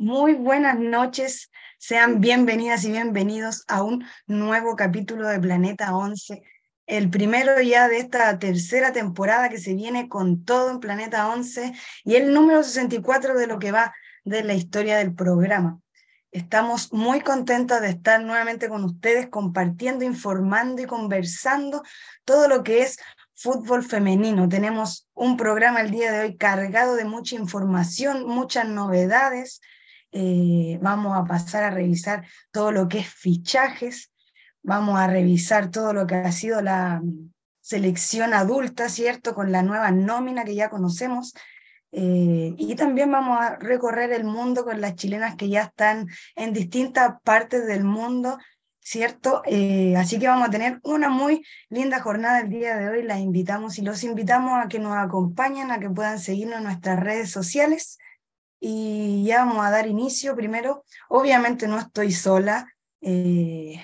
Muy buenas noches, sean bienvenidas y bienvenidos a un nuevo capítulo de Planeta 11, el primero ya de esta tercera temporada que se viene con todo en Planeta 11 y el número 64 de lo que va de la historia del programa. Estamos muy contentos de estar nuevamente con ustedes compartiendo, informando y conversando todo lo que es fútbol femenino. Tenemos un programa el día de hoy cargado de mucha información, muchas novedades, eh, vamos a pasar a revisar todo lo que es fichajes, vamos a revisar todo lo que ha sido la selección adulta, ¿cierto? Con la nueva nómina que ya conocemos. Eh, y también vamos a recorrer el mundo con las chilenas que ya están en distintas partes del mundo, ¿cierto? Eh, así que vamos a tener una muy linda jornada el día de hoy. Las invitamos y los invitamos a que nos acompañen, a que puedan seguirnos en nuestras redes sociales y ya vamos a dar inicio. Primero, obviamente no estoy sola. Eh,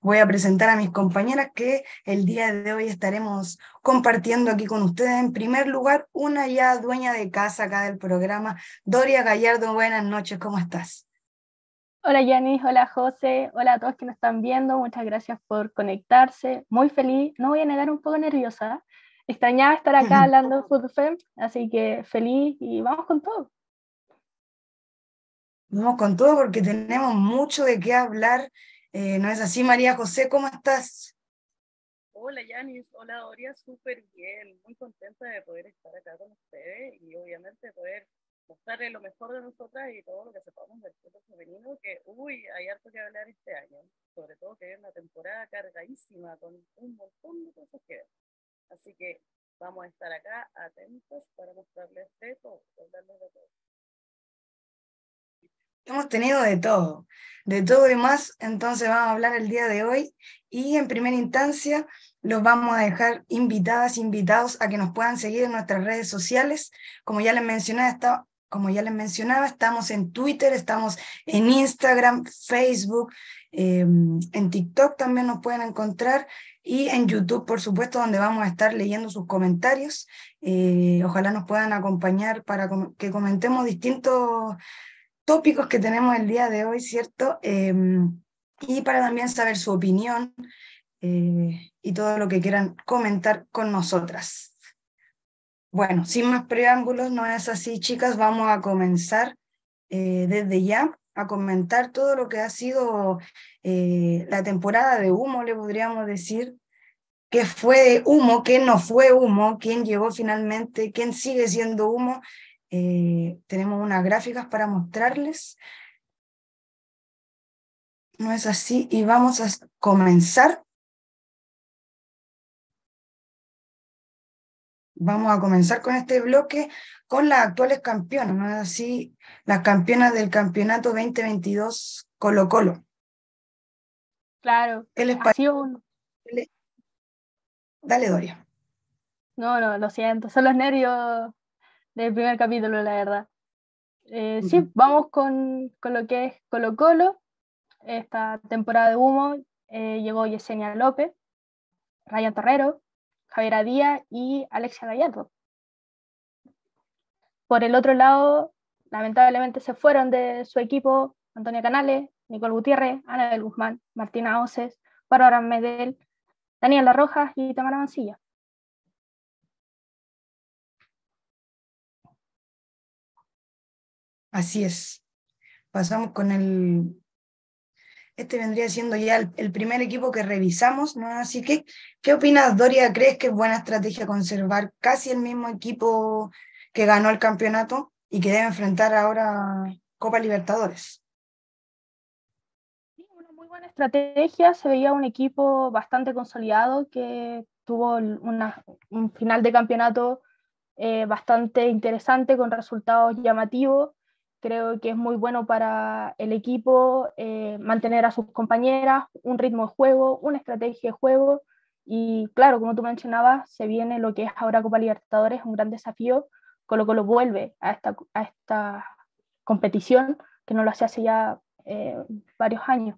voy a presentar a mis compañeras que el día de hoy estaremos compartiendo aquí con ustedes. En primer lugar, una ya dueña de casa acá del programa, Doria Gallardo. Buenas noches, ¿cómo estás? Hola Yanis, hola José, hola a todos que nos están viendo, muchas gracias por conectarse. Muy feliz, no voy a negar un poco nerviosa. Extrañaba estar acá hablando de Fútbol así que feliz y vamos con todo. Vamos con todo porque tenemos mucho de qué hablar. Eh, ¿No es así, María José? ¿Cómo estás? Hola, Yanis. Hola, Doria. Súper bien. Muy contenta de poder estar acá con ustedes y obviamente poder mostrarles lo mejor de nosotras y todo lo que sepamos del fútbol femenino, que, uy, hay harto que hablar este año. Sobre todo que es una temporada cargadísima con un montón de cosas que ver. Así que vamos a estar acá atentos para mostrarles de todo, hablarles de todo. Hemos tenido de todo, de todo y más, entonces vamos a hablar el día de hoy y en primera instancia los vamos a dejar invitadas, invitados a que nos puedan seguir en nuestras redes sociales. Como ya les mencionaba, está, como ya les mencionaba estamos en Twitter, estamos en Instagram, Facebook, em, en TikTok también nos pueden encontrar y en YouTube, por supuesto, donde vamos a estar leyendo sus comentarios. Eh, ojalá nos puedan acompañar para que comentemos distintos tópicos que tenemos el día de hoy, ¿cierto? Em, y para también saber su opinión eh, y todo lo que quieran comentar con nosotras. Bueno, sin más preámbulos, no es así, chicas, vamos a comenzar eh, desde ya a comentar todo lo que ha sido eh, la temporada de humo, le podríamos decir, qué fue humo, qué no fue humo, quién llegó finalmente, quién sigue siendo humo eh, tenemos unas gráficas para mostrarles. No es así. Y vamos a comenzar. Vamos a comenzar con este bloque con las actuales campeonas, ¿no es así? Las campeonas del campeonato 2022 Colo Colo. Claro. El Dale, Doria. No, no, lo siento, son los nervios del primer capítulo, la verdad. Eh, sí, vamos con, con, lo que es Colo Colo. Esta temporada de humo eh, llegó Yesenia López, Ryan Torrero, Javier Díaz y Alexia Gallardo. Por el otro lado, lamentablemente se fueron de su equipo Antonia Canales, Nicole Gutiérrez, Ana del Guzmán, Martina Oces, Bárbara Medel, Daniela Rojas y Tamara Mancilla. Así es. Pasamos con el... Este vendría siendo ya el, primer equipo que revisamos, ¿no? Así que, ¿qué opinas, Doria? ¿Crees que es buena estrategia conservar casi el mismo equipo que ganó el campeonato y que debe enfrentar ahora Copa Libertadores? Sí, una muy buena estrategia. Se veía un equipo bastante consolidado que tuvo un final de campeonato eh, bastante interesante con resultados llamativos Creo que es muy bueno para el equipo eh, mantener a sus compañeras, un ritmo de juego, una estrategia de juego. Y claro, como tú mencionabas, se viene lo que es ahora Copa Libertadores, un gran desafío. con lo que lo vuelve a esta, a esta competición que no lo hace hace ya eh, varios años.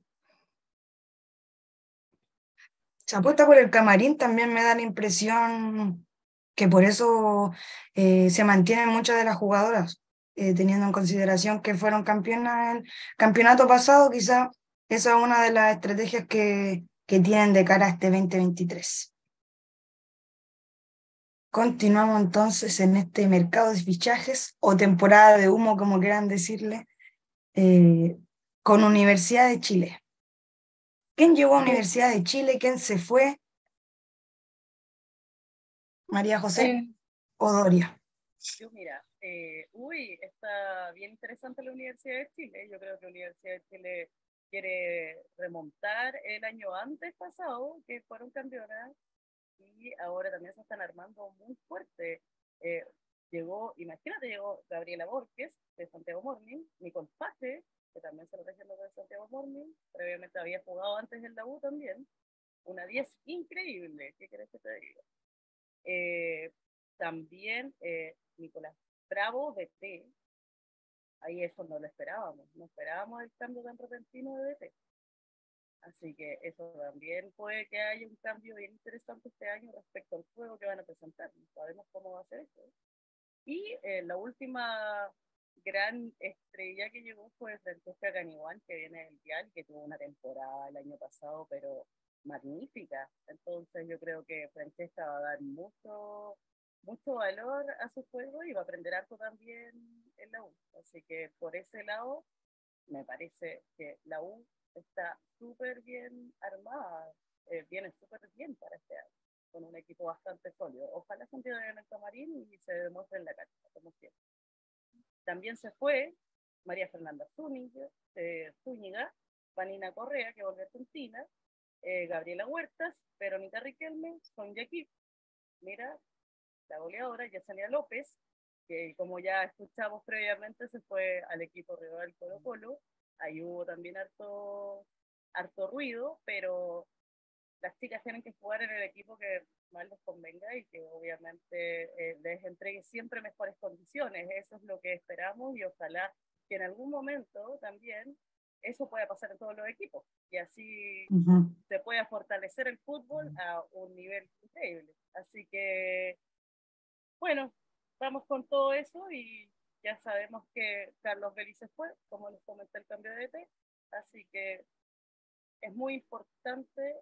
Se apuesta por el camarín, también me da la impresión que por eso eh, se mantienen muchas de las jugadoras. Eh, teniendo en consideración que fueron campeonas en el campeonato pasado, quizá esa es una de las estrategias que, que tienen de cara a este 2023. Continuamos entonces en este mercado de fichajes o temporada de humo, como quieran decirle, eh, con Universidad de Chile. ¿Quién llegó a Universidad de Chile? ¿Quién se fue? María José o Doria. Yo, mira, eh, uy, está bien interesante la Universidad de Chile. Yo creo que la Universidad de Chile quiere remontar el año antes pasado, que fueron campeonas, y ahora también se están armando muy fuerte. Eh, llegó, imagínate, llegó Gabriela Borges de Santiago Morning, mi compadre, que también se lo haciendo de Santiago Morning, previamente había jugado antes en la también, una 10 increíble, ¿qué querés que te diga? Eh, también eh, Nicolás Bravo de T, ahí eso no lo esperábamos, no esperábamos el cambio tan repentino de DT. Así que eso también puede que haya un cambio bien interesante este año respecto al juego que van a presentar. No sabemos cómo va a ser eso. Y eh, la última gran estrella que llegó fue Francesca Caniguán, que viene del Dial, que tuvo una temporada el año pasado, pero magnífica. Entonces yo creo que Francesca va a dar mucho, mucho valor a su juego y va a aprender algo también en la U. Así que por ese lado, me parece que la U está súper bien armada, eh, viene súper bien para este año, con un equipo bastante sólido. Ojalá se entienda en el camarín y se demuestre en la cancha, como siempre. También se fue María Fernanda Zúñiga, eh, Zúñiga Vanina Correa, que volvió a Argentina, eh, Gabriela Huertas, Verónica Riquelme, Sonia Kip, mira, la goleadora, Yesenia López, que como ya escuchamos previamente, se fue al equipo rival Colo Colo, ahí hubo también harto, harto ruido, pero las chicas tienen que jugar en el equipo que más les convenga y que obviamente eh, les entregue siempre mejores condiciones. Eso es lo que esperamos y ojalá que en algún momento también eso pueda pasar en todos los equipos y así se pueda fortalecer el fútbol a un nivel increíble. Así que, bueno, vamos con todo eso y ya sabemos que Carlos Belice fue, como les comenté, el cambio de DT, así que es muy importante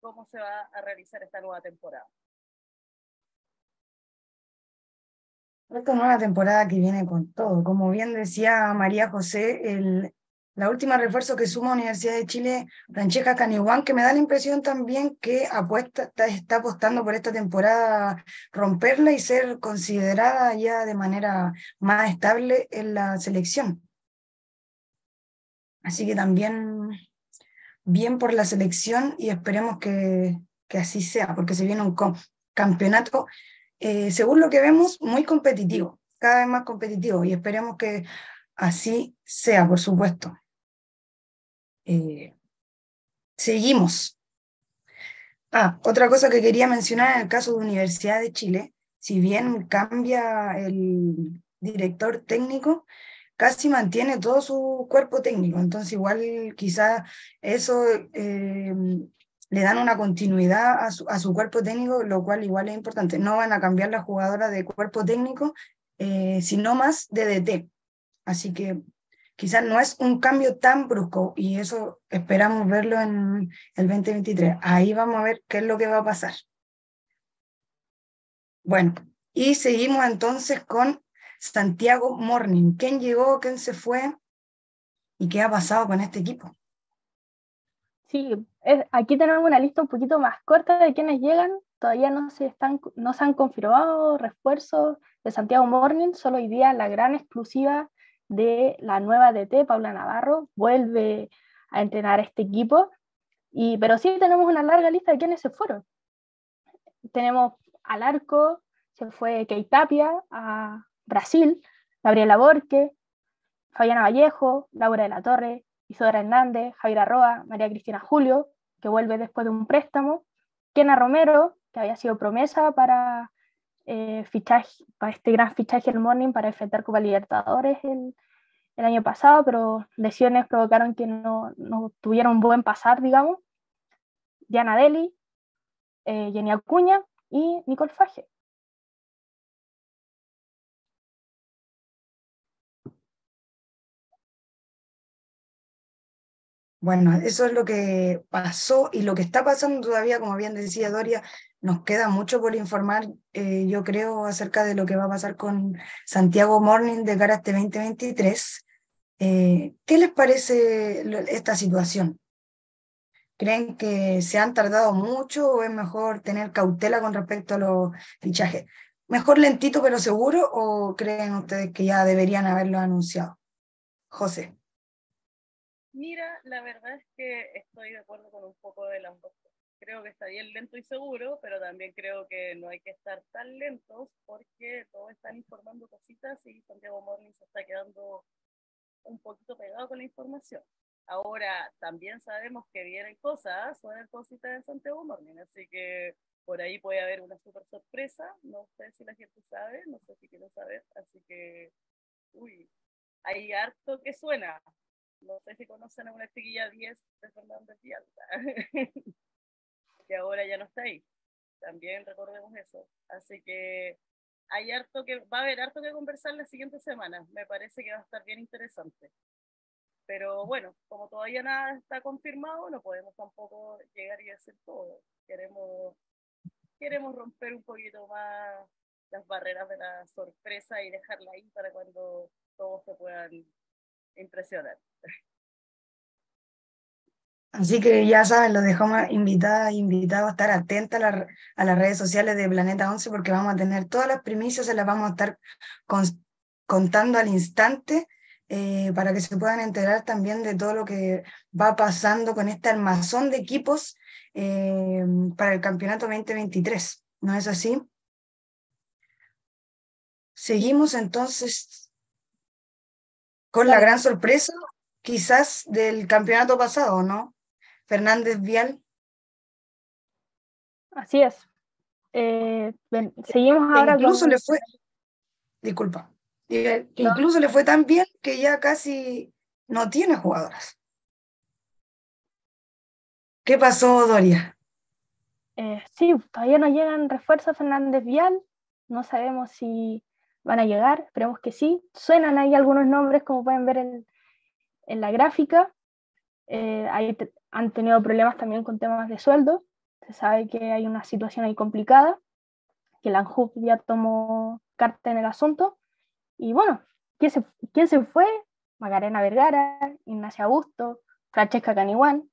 cómo se va a realizar esta nueva temporada. Esta nueva temporada que viene con todo. Como bien decía María José, el, la última refuerzo que suma Universidad de Chile, Francesca Caniguán, que me da la impresión también que apuesta, está, apostando por esta temporada romperla y ser considerada ya de manera más estable en la selección. Así que también bien por la selección y esperemos que, que así sea, porque se viene un campeonato, eh, según lo que vemos, muy competitivo, cada vez más competitivo y esperemos que así sea, por supuesto. Eh, seguimos. Ah, otra cosa que quería mencionar en el caso de Universidad de Chile, si bien cambia el director técnico, casi mantiene todo su cuerpo técnico, entonces igual quizá eso eh, le dan una continuidad a su, cuerpo técnico, lo cual igual es importante. No van a cambiar la jugadora de cuerpo técnico, eh, sino más de DT. Así que quizás no es un cambio tan brusco y eso esperamos verlo en el 2023. Ahí vamos a ver qué es lo que va a pasar. Bueno, y seguimos entonces con Santiago Morning. ¿Quién llegó? ¿Quién se fue? ¿Y qué ha pasado con este equipo? Sí, aquí tenemos una lista un poquito más corta de quienes llegan. Todavía no se, están, no se han confirmado refuerzos de Santiago Morning. Solo hoy día la gran exclusiva de la nueva DT, Paula Navarro, vuelve a entrenar este equipo. Y, pero sí tenemos una larga lista de quienes se fueron. Tenemos al arco, se fue Kei Tapia a Brasil, Gabriela Borque, Fabiana Vallejo, Laura de la Torre, Isodora Hernández, Javier Arroa, María Cristina Julio, que vuelve después de un préstamo, Kena Romero, que había sido promesa para eh, fichaje, para este gran fichaje el Morning para enfrentar Copa Libertadores el, el, año pasado, pero lesiones provocaron que no, no un buen pasar, digamos. Diana Deli, eh, Jenny Acuña y Nicole Faje. Bueno, eso es lo que pasó y lo que está pasando todavía, como bien decía Doria, nos queda mucho por informar, eh, yo creo, acerca de lo que va a pasar con Santiago Morning de cara a este 2023. Eh, ¿Qué les parece esta situación? ¿Creen que se han tardado mucho o es mejor tener cautela con respecto a los fichajes? ¿Mejor lentito pero seguro o creen ustedes que ya deberían haberlo anunciado? José. Mira, la verdad es que estoy de acuerdo con un poco de las dos. Creo que está bien lento y seguro, pero también creo que no hay que estar tan lentos porque todos están informando cositas y Santiago Morning se está quedando un poquito pegado con la información. Ahora, también sabemos que vienen cosas, suenan cositas en Santiago Morning, así que por ahí puede haber una super sorpresa. No sé si la gente sabe, no sé si quieren saber, así que, uy, hay harto que suena. No sé si conocen a una chiquilla 10 de Fernández Vial, que ahora ya no está ahí. También recordemos eso. Así que hay harto que, va a haber harto que conversar las siguientes semanas. Me parece que va a estar bien interesante. Pero bueno, como todavía nada está confirmado, no podemos tampoco llegar y decir todo. Queremos, queremos romper un poquito más las barreras de la sorpresa y dejarla ahí para cuando todos se puedan impresionar. Así que ya saben, los dejamos invitadas e invitados a estar atentos a, a, las redes sociales de Planeta 11 porque vamos a tener todas las primicias, se las vamos a estar contando al instante eh, para que se puedan enterar también de todo lo que va pasando con este armazón de equipos eh, para el campeonato 2023. ¿No es así? Seguimos entonces con la gran sorpresa, quizás del campeonato pasado, ¿no? Fernández Vial. Así es. Eh, seguimos ahora. Incluso le fue. Disculpa. Incluso le fue tan bien que ya casi no tiene jugadoras. ¿Qué pasó, Doria? Eh, sí, todavía no llegan refuerzos Fernández Vial. No sabemos si van a llegar, esperemos que sí. Suenan ahí algunos nombres, como pueden ver en, en la gráfica. Eh, ahí han tenido problemas también con temas de sueldo. Se sabe que hay una situación ahí complicada, que la ANJUP ya tomó carta en el asunto. Y bueno, ¿quién se, quién se fue? Magarena Vergara, Ignacia Augusto, Francesca Caniguán,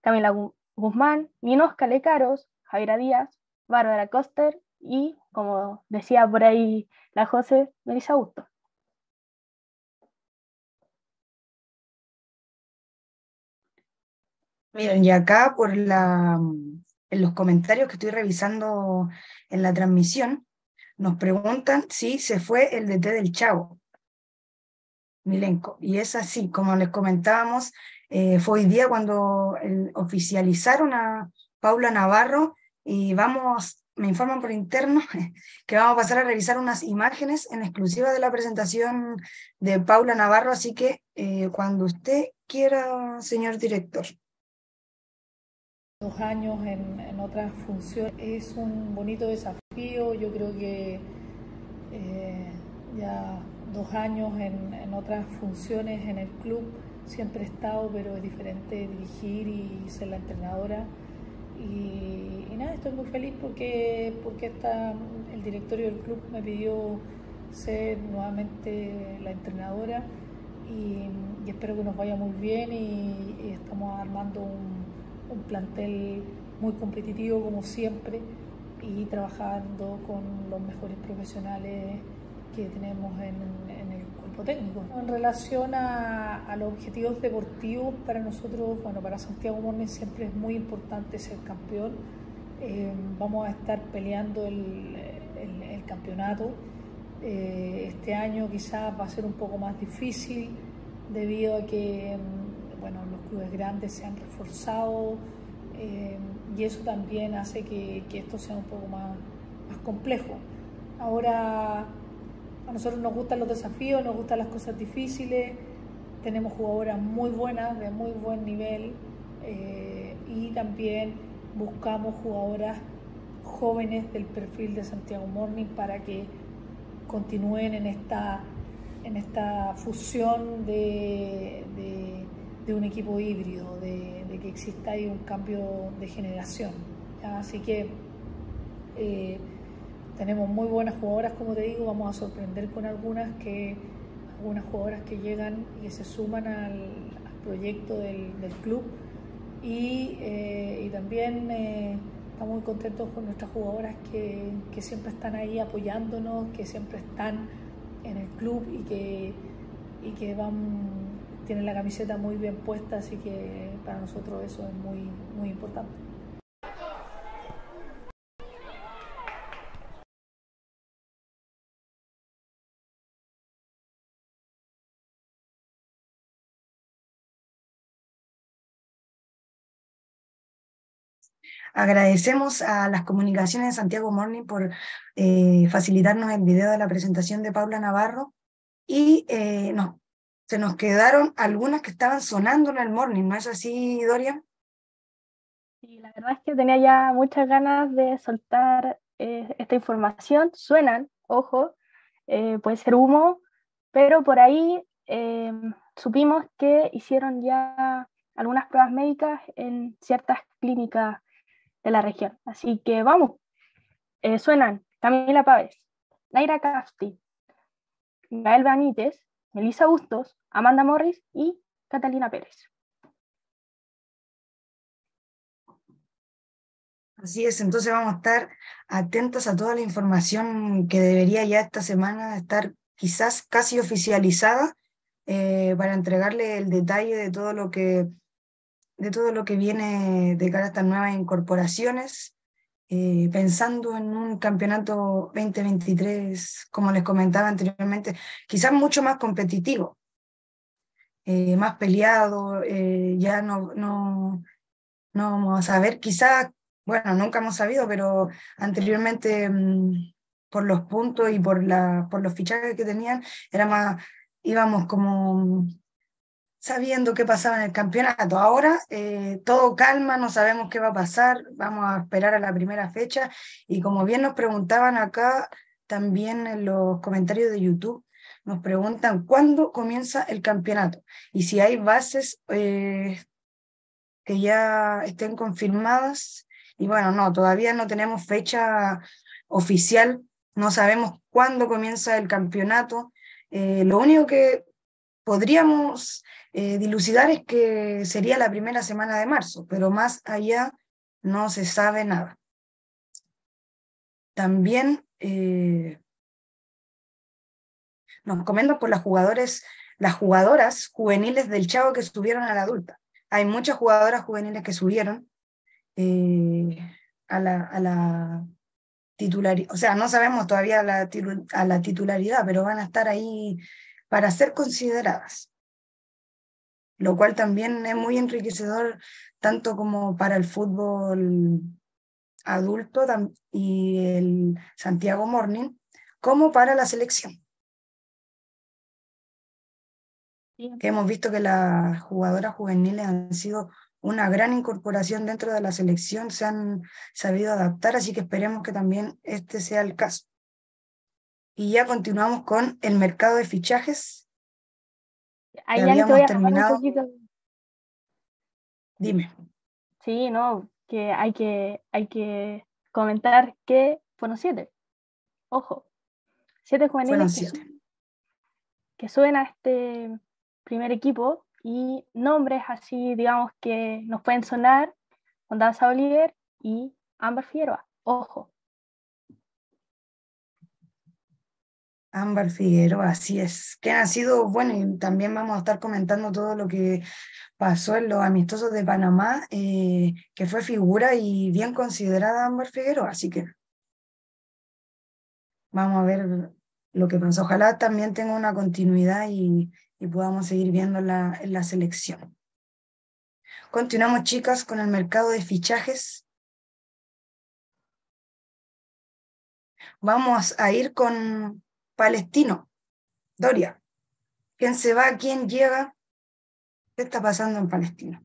Camila Guzmán, Ninos Calecaros, Javiera Díaz, Bárbara Coster y, como decía por ahí la José, Melissa Augusto. Miren, y acá por la, en los comentarios que estoy revisando en la transmisión, nos preguntan si se fue el DT del Chavo, Milenko. Y es así, como les comentábamos, eh, fue hoy día cuando oficializaron a Paula Navarro y vamos, me informan por interno que vamos a pasar a revisar unas imágenes en exclusiva de la presentación de Paula Navarro, así que eh, cuando usted quiera, señor director dos años en, en otra función es un bonito desafío. Yo creo que eh, ya dos años en, otras funciones en el club siempre he estado, pero es diferente dirigir y ser la entrenadora. Y, nada, estoy muy feliz porque, porque está, el directorio del club me pidió ser nuevamente la entrenadora y, espero que nos vaya muy bien y estamos armando un un plantel muy competitivo como siempre y trabajando con los mejores profesionales que tenemos en, el cuerpo técnico. En relación a, los objetivos deportivos, para nosotros, bueno, para Santiago Mornes siempre es muy importante ser campeón. Eh, vamos a estar peleando el, campeonato. Eh, este año quizás va a ser un poco más difícil debido a que bueno, los clubes grandes se han reforzado eh, y eso también hace que, esto sea un poco más, más complejo. Ahora, a nosotros nos gustan los desafíos, nos gustan las cosas difíciles, tenemos jugadoras muy buenas, de muy buen nivel eh, y también buscamos jugadoras jóvenes del perfil de Santiago Morning para que continúen en esta, en esta fusión de un equipo híbrido, de, que exista ahí un cambio de generación. Así que eh, tenemos muy buenas jugadoras, como te digo, vamos a sorprender con algunas que algunas jugadoras que llegan y que se suman al, proyecto del, club y, eh, también eh, estamos muy contentos con nuestras jugadoras que, que, siempre están ahí apoyándonos, que siempre están en el club y que, y que van tienen la camiseta muy bien puesta, así que para nosotros eso es muy, muy importante. Agradecemos a las comunicaciones de Santiago Morning por eh, facilitarnos el video de la presentación de Paula Navarro y eh, nos se nos quedaron algunas que estaban sonando en el morning, ¿no es así, Doria? Sí, la verdad es que tenía ya muchas ganas de soltar eh, esta información. Suenan, ojo, eh, puede ser humo, pero por ahí eh, supimos que hicieron ya algunas pruebas médicas en ciertas clínicas de la región. Así que vamos, suenan Camila Pávez, Naira Casti, Gael Benítez, Melissa Bustos, Amanda Morris y Catalina Pérez. Así es, entonces vamos a estar atentos a toda la información que debería ya esta semana estar quizás casi oficializada eh, para entregarle el detalle de todo lo que de todo lo que viene de cara a estas nuevas incorporaciones eh, pensando en un campeonato 2023, como les comentaba anteriormente, quizás mucho más competitivo, eh, más peleado, eh, ya no, no, no vamos a ver, quizás, bueno, nunca hemos sabido, pero anteriormente mm, por los puntos y por, la, por los fichajes que tenían, era más, íbamos como sabiendo qué pasaba en el campeonato. Ahora eh, todo calma, no sabemos qué va a pasar, vamos a esperar a la primera fecha y como bien nos preguntaban acá, también en los comentarios de YouTube, nos preguntan cuándo comienza el campeonato y si hay bases eh, que ya estén confirmadas. Y bueno, no, todavía no tenemos fecha oficial, no sabemos cuándo comienza el campeonato. Eh, lo único que podríamos eh, dilucidar es que sería la primera semana de marzo, pero más allá no se sabe nada. También eh, nos comentan por las jugadores, las jugadoras juveniles del Chavo que subieron a la adulta. Hay muchas jugadoras juveniles que subieron eh, a la, titularidad, o sea, no sabemos todavía a la titularidad, pero van a estar ahí para ser consideradas, lo cual también es muy enriquecedor tanto como para el fútbol adulto y el Santiago Morning, como para la selección. hemos visto que las jugadoras juveniles han sido una gran incorporación dentro de la selección, se han sabido adaptar, así que esperemos que también este sea el caso. Y ya continuamos con el mercado de fichajes. Ahí ya voy a terminado. Un poquito. Dime. Sí, no, que hay que, hay que comentar que fueron siete. Ojo, siete juveniles que, suben a este primer equipo y nombres así, digamos, que nos pueden sonar Danza Oliver y Amber Figueroa. Ojo, Ámbar Figueroa, así es, que ha sido, bueno, y también vamos a estar comentando todo lo que pasó en los amistosos de Panamá, eh, que fue figura y bien considerada Ámbar Figueroa, así que vamos a ver lo que pasó. Ojalá también tenga una continuidad y, podamos seguir viendo la, la selección. Continuamos, chicas, con el mercado de fichajes. Vamos a ir con palestino. Doria, ¿quién se va? ¿Quién llega? ¿Qué está pasando en Palestino?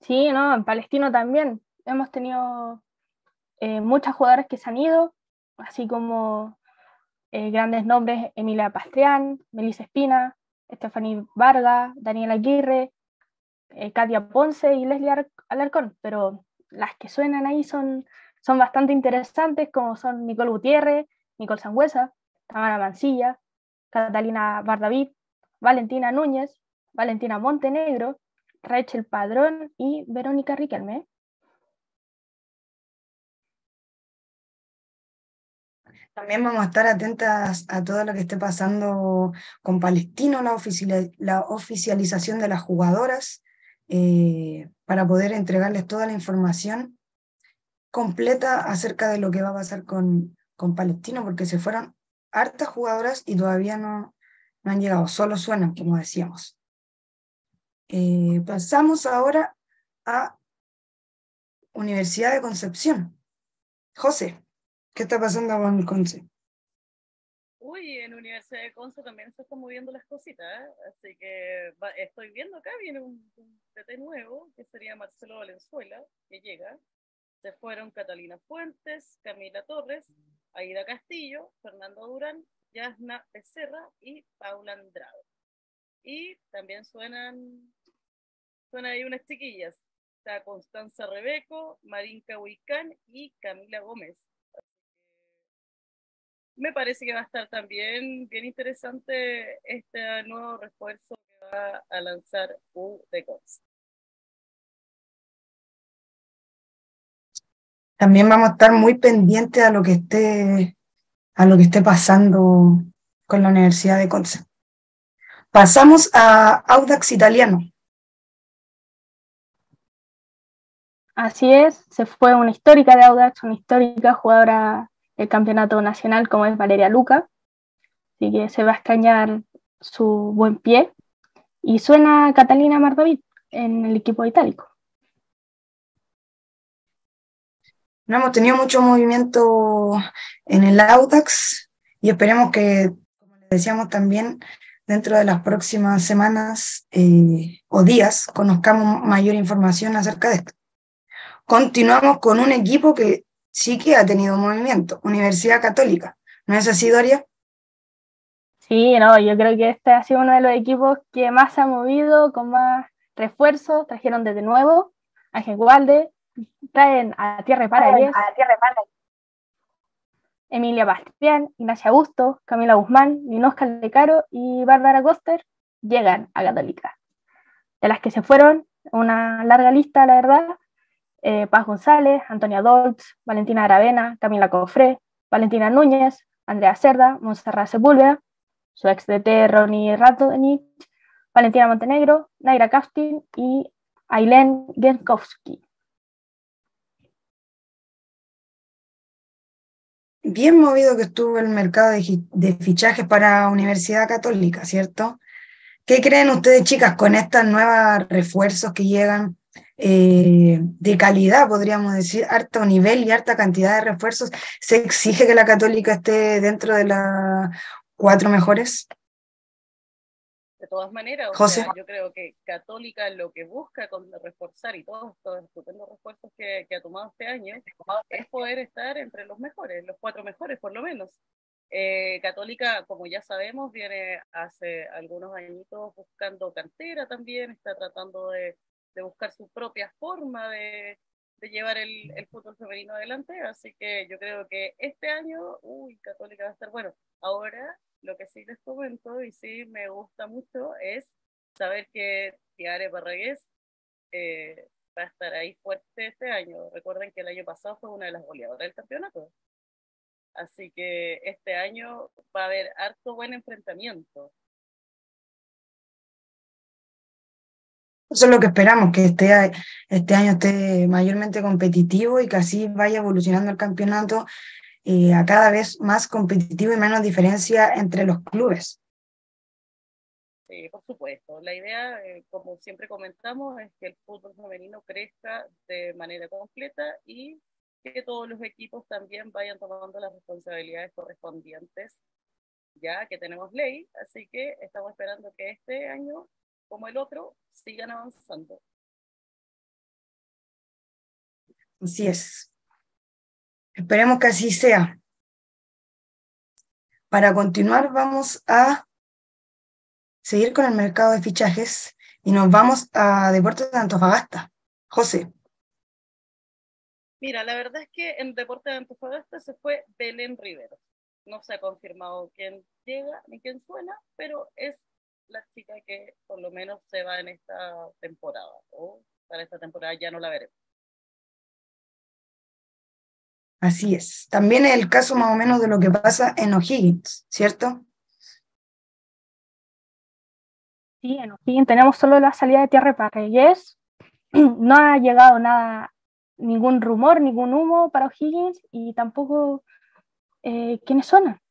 Sí, no, en Palestino también. Hemos tenido eh, muchas jugadoras que se han ido, así como eh, grandes nombres, Emilia Pastrián, Melissa Espina, Stephanie Vargas, Daniela Aguirre, eh, Katia Ponce y Leslie Alarcón, pero las que suenan ahí son, son bastante interesantes, como son Nicole Gutiérrez, Nicole Sangüesa, Tamara Mancilla, Catalina Bardavid, Valentina Núñez, Valentina Montenegro, Rachel Padrón y Verónica Riquelme. También vamos a estar atentas a todo lo que esté pasando con Palestino, la, la oficialización de las jugadoras, eh, para poder entregarles toda la información completa acerca de lo que va a pasar con, con Palestino, porque se fueron hartas jugadoras y todavía no, no han llegado, solo suenan, como decíamos. Eh, pasamos ahora a Universidad de Concepción. José. ¿Qué está pasando con Conce? Uy, en Universidad de Conce también se están moviendo las cositas, ¿eh? así que estoy viendo acá, viene un, TT nuevo, que sería Marcelo Valenzuela, que llega. Se fueron Catalina Fuentes, Camila Torres, Aida Castillo, Fernando Durán, Yasna Becerra y Paula Andrade. Y también suenan, suenan ahí unas chiquillas. Está Constanza Rebeco, Marinka Huicán y Camila Gómez me parece que va a estar también bien interesante este nuevo refuerzo que va a lanzar U de También vamos a estar muy pendientes a lo que esté, a lo que esté pasando con la Universidad de Conce. Pasamos a Audax Italiano. Así es, se fue una histórica de Audax, una histórica jugadora el campeonato nacional como es Valeria Luca, así que se va a extrañar su buen pie. Y suena Catalina Mardavid en el equipo itálico. No hemos tenido mucho movimiento en el Audax y esperemos que, como decíamos también, dentro de las próximas semanas eh, o días conozcamos mayor información acerca de esto. Continuamos con un equipo que sí que ha tenido movimiento, Universidad Católica. ¿No es así, Doria? Sí, no, yo creo que este ha sido uno de los equipos que más se ha movido, con más refuerzos, trajeron desde nuevo a Walde, traen a Tierra para Tierra Emilia Bastián, Ignacia Augusto, Camila Guzmán, Linosca De Caro y Bárbara Coster llegan a Católica. De las que se fueron, una larga lista, la verdad, eh, Paz González, Antonia Dolz, Valentina Aravena, Camila Cofré, Valentina Núñez, Andrea Cerda, Monserrat Sepúlveda, su ex DT Ronnie Ratonich, Valentina Montenegro, Naira Kastin y Ailén Genkowski. Bien movido que estuvo el mercado de, fichajes para Universidad Católica, ¿cierto? ¿Qué creen ustedes, chicas, con estos nuevos refuerzos que llegan? Eh, de calidad, podríamos decir, harto nivel y harta cantidad de refuerzos, ¿se exige que la católica esté dentro de las cuatro mejores? De todas maneras, yo creo que Católica lo que busca con reforzar y todos estos estupendos refuerzos que, ha tomado este año es poder estar entre los mejores, los cuatro mejores por lo menos. Eh, Católica, como ya sabemos, viene hace algunos añitos buscando cantera también, está tratando de, de buscar su propia forma de, de llevar el, el, fútbol femenino adelante. Así que yo creo que este año, uy, Católica va a estar bueno. Ahora, lo que sí les comento y sí me gusta mucho es saber que Tiare Barragués eh, va a estar ahí fuerte este año. Recuerden que el año pasado fue una de las goleadoras del campeonato. Así que este año va a haber harto buen enfrentamiento. Eso es lo que esperamos, que este, este año esté mayormente competitivo y que así vaya evolucionando el campeonato eh, a cada vez más competitivo y menos diferencia entre los clubes. Sí, por supuesto. La idea, eh, como siempre comentamos, es que el fútbol femenino crezca de manera completa y que todos los equipos también vayan tomando las responsabilidades correspondientes, ya que tenemos ley, así que estamos esperando que este año como el otro sigan avanzando. Así es. Esperemos que así sea. Para continuar, vamos a seguir con el mercado de fichajes y nos vamos a Deportes de Antofagasta. José. Mira, la verdad es que en Deportes de Antofagasta se fue Belén Rivero. No se ha confirmado quién llega ni quién suena, pero es la chica que por lo menos se va en esta temporada. O para esta temporada ya no la veremos. Así es. También es el caso más o menos de lo que pasa en O'Higgins, ¿cierto? Sí, en O'Higgins tenemos solo la salida de Tierra para Reyes. No ha llegado nada, ningún rumor, ningún humo para O'Higgins y tampoco eh, quiénes son.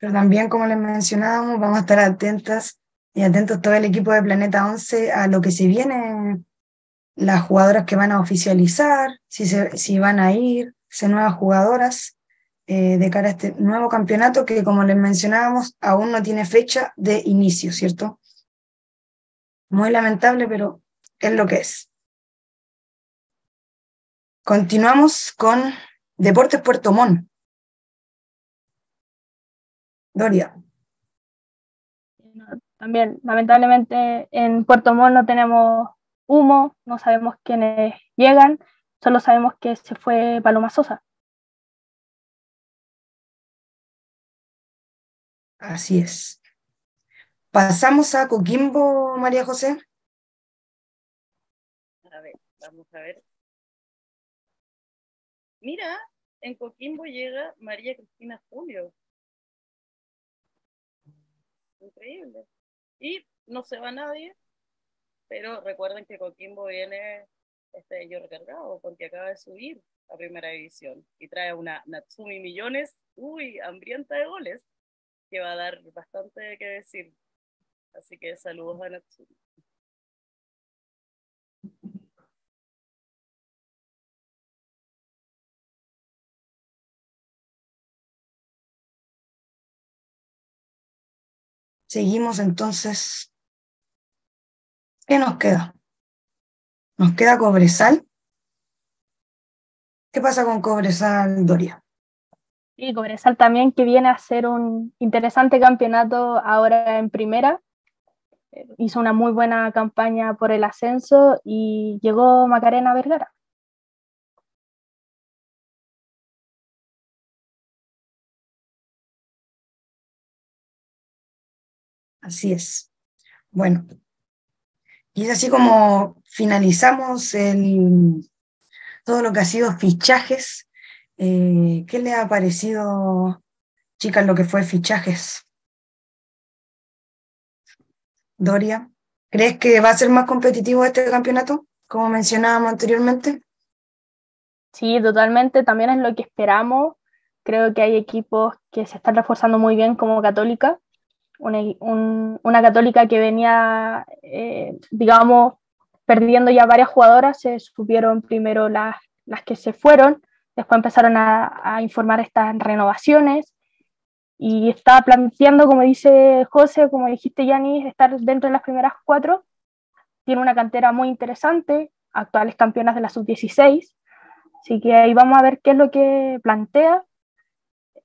Pero también, como les mencionábamos, vamos a estar atentas y atentos todo el equipo de Planeta 11 a lo que se viene, las jugadoras que van a oficializar, si, si van a ir, si nuevas jugadoras eh, de cara a este nuevo campeonato que, como les mencionábamos, aún no tiene fecha de inicio, ¿cierto? Muy lamentable, pero es lo que es. Continuamos con Deportes Puerto Montt. Doria. También, lamentablemente, en Puerto Montt no tenemos humo, no sabemos quiénes llegan, solo sabemos que se fue Paloma Sosa. Así es. Pasamos a Coquimbo, María José. A ver, vamos a ver. Mira, en Coquimbo llega María Cristina Julio. Increíble. Y no se va nadie, pero recuerden que Coquimbo viene este yo recargado porque acaba de subir a primera división y trae una Natsumi Millones, uy, hambrienta de goles que va a dar bastante que decir. Así que saludos a Natsumi. Seguimos entonces. ¿Qué nos queda? ¿Nos queda Cobresal? ¿Qué pasa con Cobresal, Doria? Y Cobresal también que viene a hacer un interesante campeonato ahora en primera. Hizo una muy buena campaña por el ascenso y llegó Macarena Vergara. Así es. Bueno, y es así como finalizamos el, todo lo que ha sido fichajes eh, ¿Qué le ha parecido, chicas, lo que fue fichajes? Doria, ¿crees que va a ser más competitivo este campeonato, como mencionábamos anteriormente? Sí, totalmente, también es lo que esperamos. Creo que hay equipos que se están reforzando muy bien como Católica, una, Católica que venía, eh, digamos, perdiendo ya varias jugadoras, se supieron primero las, las que se fueron, Después empezaron a, informar estas renovaciones y está planteando, como dice José, como dijiste Yanis, estar dentro de las primeras cuatro. Tiene una cantera muy interesante, actuales campeonas de la sub-16. Así que ahí vamos a ver qué es lo que plantea.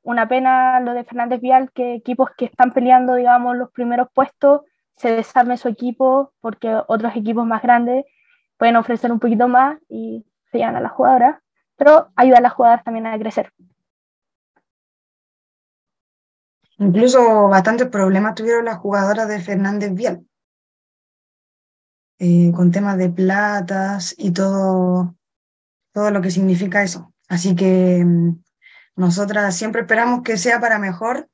Una pena lo de Fernández Vial, que equipos que están peleando, digamos, los primeros puestos, se desarme su equipo porque otros equipos más grandes pueden ofrecer un poquito más y se llevan a las jugadoras pero ayuda a las jugadoras también a crecer. Incluso bastantes problemas tuvieron las jugadoras de Fernández Vial, eh, con temas de platas y todo, todo lo que significa eso. Así que mm, nosotras siempre esperamos que sea para mejor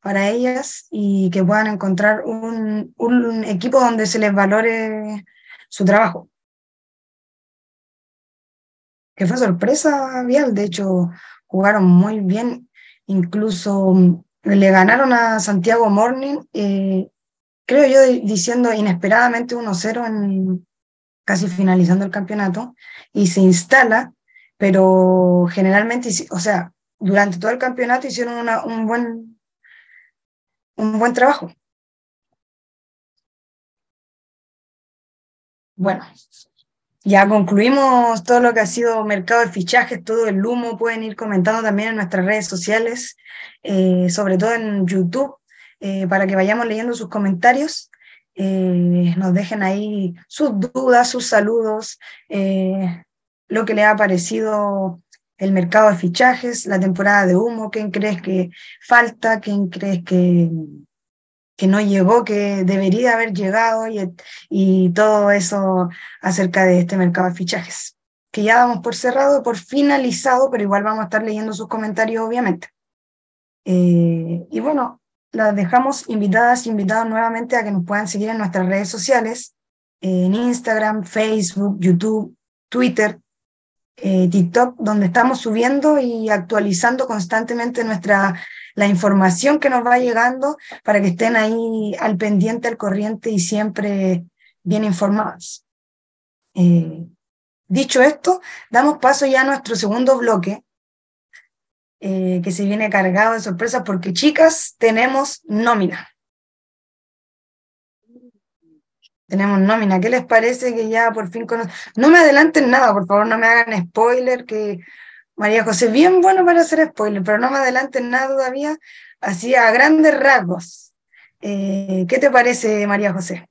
para ellas y que puedan encontrar un, un equipo donde se les valore su trabajo. Que fue sorpresa vial, de hecho jugaron muy bien, incluso mm, le ganaron a Santiago Morning, eh, creo yo diciendo inesperadamente 1-0 en casi finalizando el campeonato, y se instala, pero generalmente, o sea, durante todo el campeonato hicieron un, buen, un buen trabajo. Bueno, ya concluimos todo lo que ha sido mercado de fichajes, todo el humo. Pueden ir comentando también en nuestras redes sociales, eh, sobre todo en YouTube, eh, para que vayamos leyendo sus comentarios. Eh, nos dejen ahí sus dudas, sus saludos, lo que le ha parecido el mercado de fichajes, la temporada de humo, quién crees que falta, quién crees que, que no llegó, que debería haber llegado y, y todo eso acerca de este mercado de fichajes, que ya damos por cerrado, por finalizado, pero igual vamos a estar leyendo sus comentarios, obviamente. Eh, y bueno, las dejamos invitadas, invitados nuevamente a que nos puedan seguir en nuestras redes sociales, en Instagram, Facebook, YouTube, Twitter, eh, TikTok, donde estamos subiendo y actualizando constantemente nuestra, la información que nos va llegando para que estén ahí al pendiente, al corriente y siempre bien informados. Eh, dicho esto, damos paso ya a nuestro segundo bloque, eh, que se viene cargado de sorpresas porque chicas, tenemos nómina. Tenemos nómina. ¿Qué les parece que ya por fin conocen? No me adelanten nada, por favor, no me hagan spoiler, que María José, bien bueno para hacer spoiler, pero no me adelanten nada todavía, así a grandes rasgos. Eh, ¿Qué te parece, María José?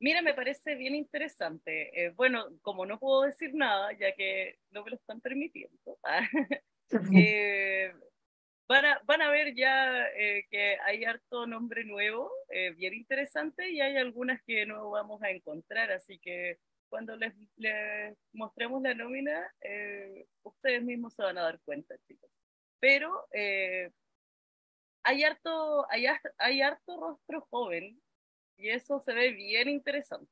Mira, me parece bien interesante. Eh, bueno, como no puedo decir nada, ya que no me lo están permitiendo, eh, van a, van a ver ya eh, que hay harto nombre nuevo, eh, bien interesante, y hay algunas que no vamos a encontrar, así que cuando les, mostremos la nómina, eh, ustedes mismos se van a dar cuenta, chicos. Pero hay, harto, hay, hay harto rostro joven, y eso se ve bien interesante.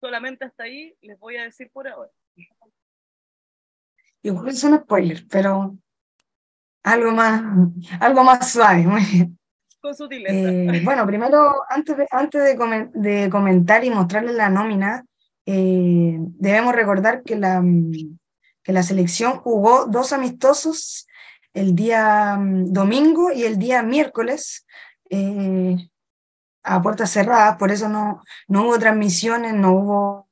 Solamente hasta ahí les voy a decir por ahora. Igual es un spoiler, pero algo más, algo más suave, muy bien. Con sutileza. Eh, bueno, primero, antes de, antes de, comentar y mostrarles la nómina, eh, debemos recordar que la, que la selección jugó dos amistosos el día mm, domingo y el día miércoles eh, a puertas cerradas, por eso no, no hubo transmisiones, no hubo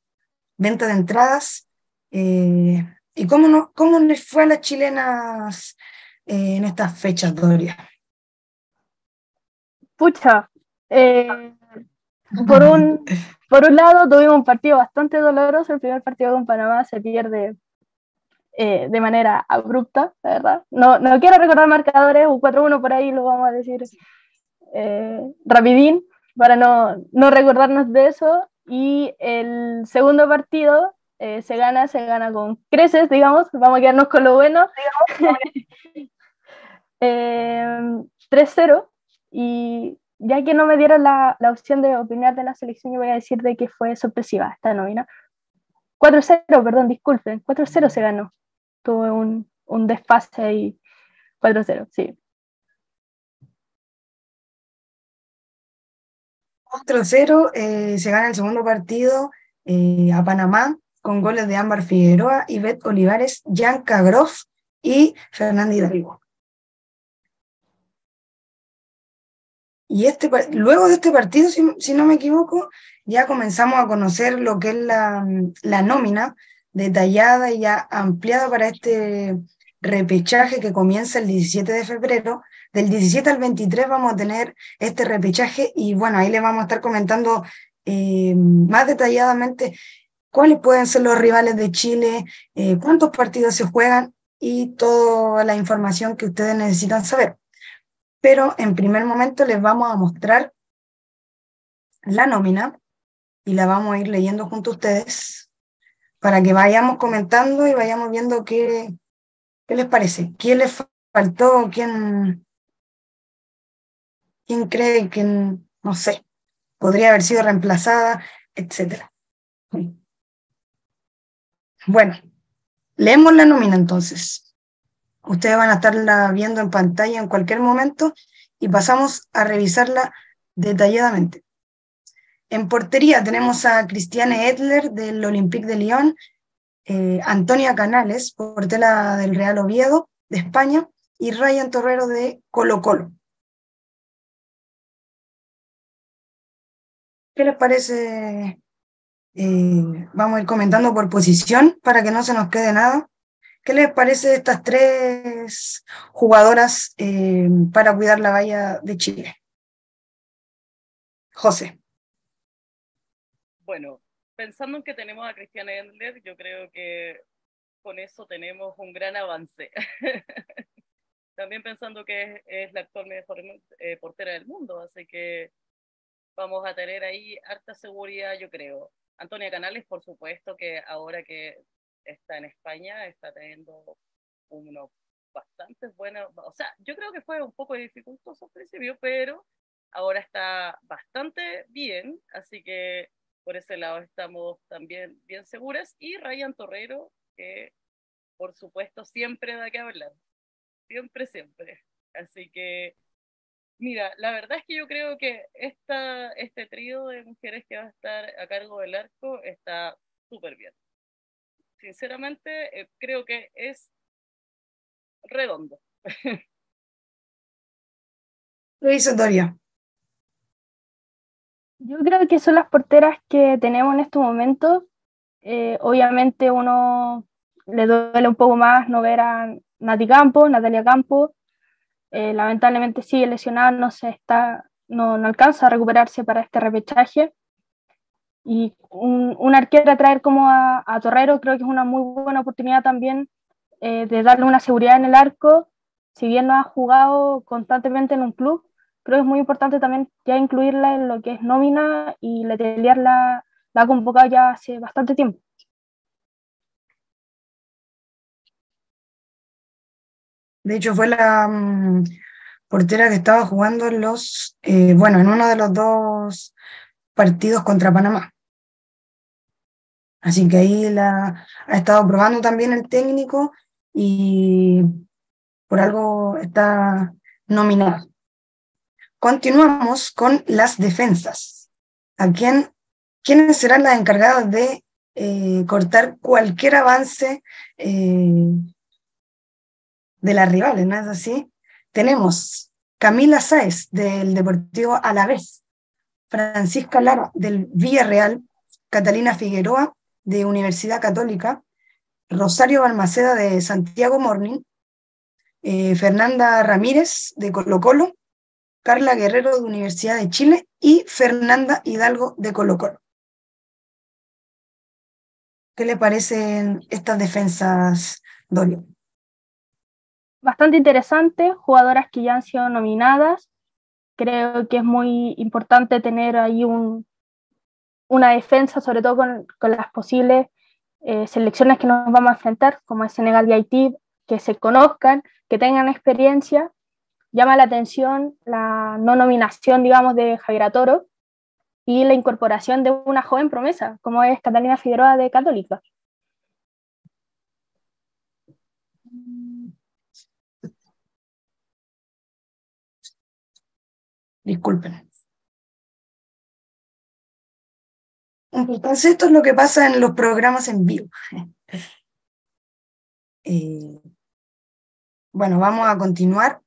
venta de entradas. ¿Y cómo, no, cómo les fue a las chilenas en estas fechas, Doria? Pucha, eh, por, un, por un lado tuvimos un partido bastante doloroso, el primer partido con Panamá se pierde eh, de manera abrupta, verdad. No, no quiero recordar marcadores, un 4-1 por ahí lo vamos a decir eh, rapidín, para no, no recordarnos de eso. Y el segundo partido se gana, se gana con creces, digamos, vamos a quedarnos con lo bueno. eh, 3-0 y ya que no me dieron la, opción de opinar de la selección, yo voy a decir de que fue sorpresiva esta nómina. 4-0, perdón, disculpen, 4-0 se ganó. Tuve un, un desfase y 4-0, sí. 4-0, eh, se gana el segundo partido eh, a Panamá con goles de Ámbar Figueroa, Ivette Olivares, Jan Cagroff y Fernando Hidalgo. Y este, luego de este partido, si, no me equivoco, ya comenzamos a conocer lo que es la, la nómina detallada y ya ampliada para este repechaje que comienza el 17 de febrero. Del 17 al 23 vamos a tener este repechaje y bueno, ahí le vamos a estar comentando eh, más detalladamente cuáles pueden ser los rivales de Chile, eh, cuántos partidos se juegan y toda la información que ustedes necesitan saber pero en primer momento les vamos a mostrar la nómina y la vamos a ir leyendo junto a ustedes para que vayamos comentando y vayamos viendo qué, qué les parece, quién les faltó, quién, quién cree que, no sé, podría haber sido reemplazada, etc. Bueno, leemos la nómina entonces. Ustedes van a estarla viendo en pantalla en cualquier momento y pasamos a revisarla detalladamente. En portería tenemos a Cristiane Edler del Olympique de Lyon, eh, Antonia Canales, portera del Real Oviedo de España, y Ryan Torrero de Colo Colo. ¿Qué les parece Eh, vamos a ir comentando por posición para que no se nos quede nada. ¿Qué les parece estas tres jugadoras eh, para cuidar la valla de Chile? José. Bueno, pensando en que tenemos a Cristiana Endler, yo creo que con eso tenemos un gran avance. También pensando que es, la actual mejor eh, portera del mundo, así que vamos a tener ahí harta seguridad, yo creo. Antonia Canales, por supuesto, que ahora que está en España, está teniendo uno bastante bueno. O sea, yo creo que fue un poco dificultoso al principio, pero ahora está bastante bien, así que por ese lado estamos también bien seguras. Y Ryan Torrero, que por supuesto siempre da que hablar siempre, siempre. Así que, mira, la verdad es que yo creo que esta, este trío de mujeres que va a estar a cargo del arco está súper bien. Sinceramente, eh, creo que es redondo. Lo hizo Doria. Yo creo que son las porteras que tenemos en estos momentos. Eh, obviamente uno le duele un poco más no ver a Nati Campo, Natalia Campo, eh, lamentablemente sigue lesionada, no, se está, no, no, alcanza a recuperarse para este repechaje. Y un, un arquero traer como a, a, Torrero creo que es una muy buena oportunidad también eh, de darle una seguridad en el arco. Si bien no ha jugado constantemente en un club, creo que es muy importante también ya incluirla en lo que es nómina y Letelier la, la ha convocado ya hace bastante tiempo. De hecho, fue la mm, portera que estaba jugando en los, eh, bueno, en uno de los dos partidos contra Panamá. Así que ahí la ha estado probando también el técnico y por algo está nominada. Continuamos con las defensas. ¿A quién, quiénes serán las encargadas de eh, cortar cualquier avance eh, de las rivales, ¿no así? Tenemos Camila Sáez del Deportivo Alavés, Francisca Lara del Villarreal, Catalina Figueroa de Universidad Católica, Rosario Balmaceda de Santiago Morning, eh, Fernanda Ramírez de Colo Colo, Carla Guerrero de Universidad de Chile y Fernanda Hidalgo de Colo Colo. ¿Qué le parecen estas defensas, Dorio? bastante interesante, jugadoras que ya han sido nominadas. Creo que es muy importante tener ahí un, una defensa, sobre todo con, las posibles eh, selecciones que nos vamos a enfrentar, como es Senegal y Haití, que se conozcan, que tengan experiencia. Llama la atención la no nominación, digamos, de Javier Toro y la incorporación de una joven promesa, como es Catalina Figueroa de Católica. Disculpen. Entonces, esto es lo que pasa en los programas en vivo. Eh, bueno, vamos a continuar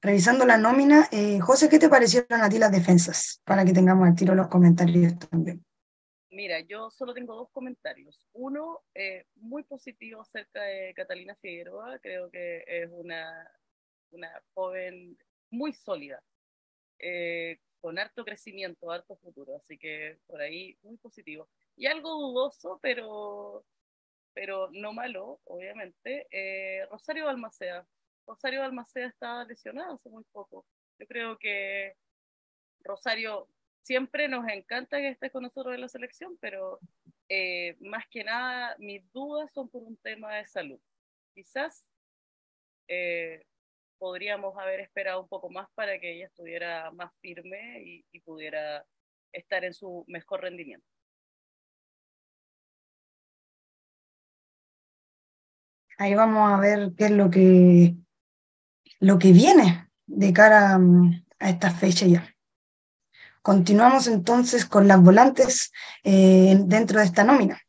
revisando la nómina. Eh, José, ¿qué te parecieron a ti las defensas? Para que tengamos al tiro los comentarios también. Mira, yo solo tengo dos comentarios. Uno, eh, muy positivo acerca de Catalina Figueroa. Creo que es una, una joven muy sólida. Con harto crecimiento, harto futuro, así que por ahí muy positivo. Y algo dudoso, pero, pero no malo, obviamente, eh, Rosario Balmaceda. Rosario Balmaceda estaba lesionado hace muy poco. Yo creo que Rosario siempre nos encanta que esté con nosotros en la selección, pero eh, más que nada mis dudas son por un tema de salud. Quizás podríamos haber esperado un poco más para que ella estuviera más firme y, pudiera estar en su mejor rendimiento. Ahí vamos a ver qué es lo que, lo que viene de cara mm, a esta fecha ya. Continuamos entonces con las volantes eh, dentro de esta nómina.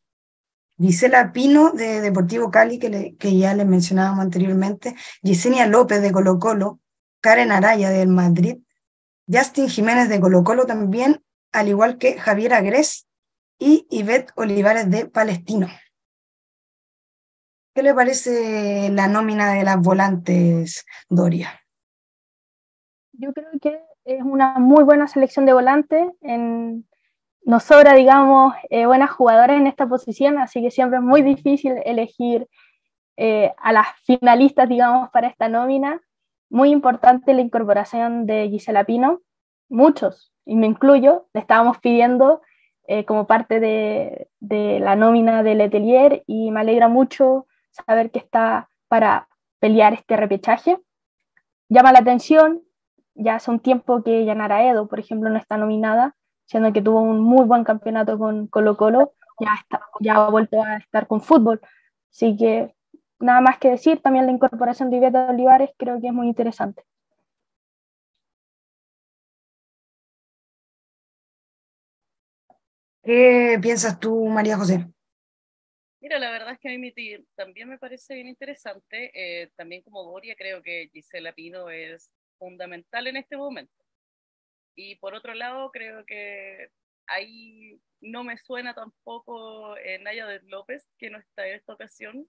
Gisela Pino de Deportivo Cali, que, ya les mencionábamos anteriormente, Yesenia López de Colo Colo, Karen Araya del Madrid, Justin Jiménez de Colo Colo también, al igual que Javier Agres y Ivette Olivares de Palestino. ¿Qué le parece la nómina de las volantes, Doria? Yo creo que es una muy buena selección de volantes. En, nos sobra, digamos, eh, buenas jugadoras en esta posición, así que siempre es muy difícil elegir eh, a las finalistas, digamos, para esta nómina. Muy importante la incorporación de Gisela Pino. Muchos, y me incluyo, le estábamos pidiendo eh, como parte de, de, la nómina del Letelier y me alegra mucho saber que está para pelear este repechaje. Llama la atención, ya hace un tiempo que Yanara Edo, por ejemplo, no está nominada, siendo que tuvo un muy buen campeonato con Colo Colo, ya, está, ya ha vuelto a estar con fútbol. Así que nada más que decir, también la incorporación de Iveta Olivares creo que es muy interesante. ¿Qué piensas tú, María José? Mira, la verdad es que a mí también me parece bien interesante. Eh, también como Doria, creo que Gisela Pino es fundamental en este momento. Y por otro lado, creo que ahí no me suena tampoco eh, Naya de López, que no está en esta ocasión,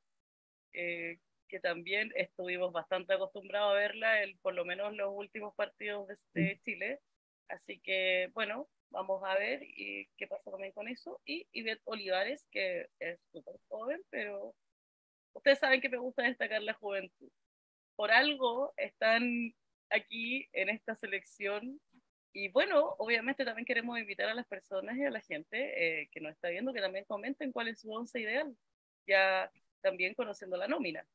eh, que también estuvimos bastante acostumbrados a verla en por lo menos los últimos partidos de, Chile. Así que, bueno, Vamos a ver y qué pasa también con eso. Y Ivette Olivares, que es súper joven, pero ustedes saben que me gusta destacar la juventud. Por algo están aquí en esta selección. Y bueno, obviamente también queremos invitar a las personas y a la gente eh, que nos está viendo que también comenten cuál es su once ideal, ya también conociendo la nómina.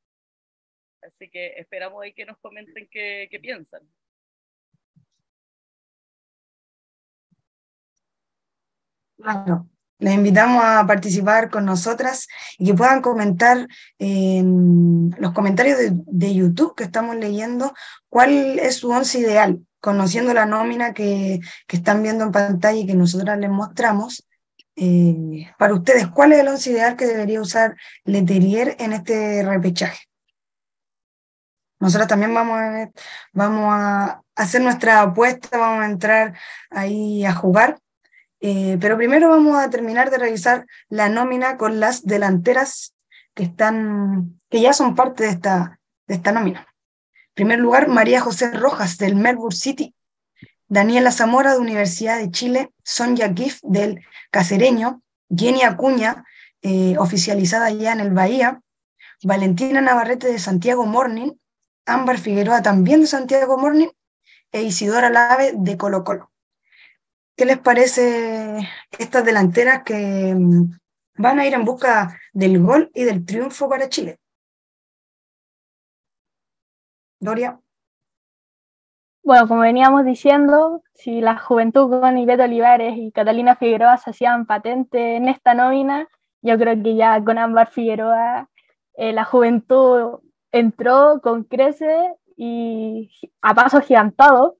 Así que esperamos ahí que nos comenten qué, qué piensan. Claro, les invitamos a participar con nosotras y que puedan comentar en los comentarios de, YouTube que estamos leyendo cuál es su once ideal, conociendo la nómina que, están viendo en pantalla y que nosotras les mostramos. Eh, para ustedes, ¿cuál es el once ideal que debería usar Leterier en este repechaje? Nosotras también vamos a, vamos a hacer nuestra apuesta, vamos a entrar ahí a jugar eh, pero primero vamos a terminar de revisar la nómina con las delanteras que, están, que ya son parte de esta, de esta nómina. Primer lugar, María José Rojas del Melbourne City, Daniela Zamora de Universidad de Chile, Sonja Giff del Cacereño, Jenny Acuña, eh, oficializada ya en el Bahía, Valentina Navarrete de Santiago Morning, Ámbar Figueroa también de Santiago Morning. E Isidora Lave de Colo Colo. ¿Qué les parece estas delanteras que mm, van a ir en busca del gol y del triunfo para Chile? Doria. Bueno, como veníamos diciendo, si la juventud con Ivette Olivares y Catalina Figueroa se hacían patente en esta nómina, yo creo que ya con Ámbar Figueroa eh, la juventud entró con crece y a paso gigantado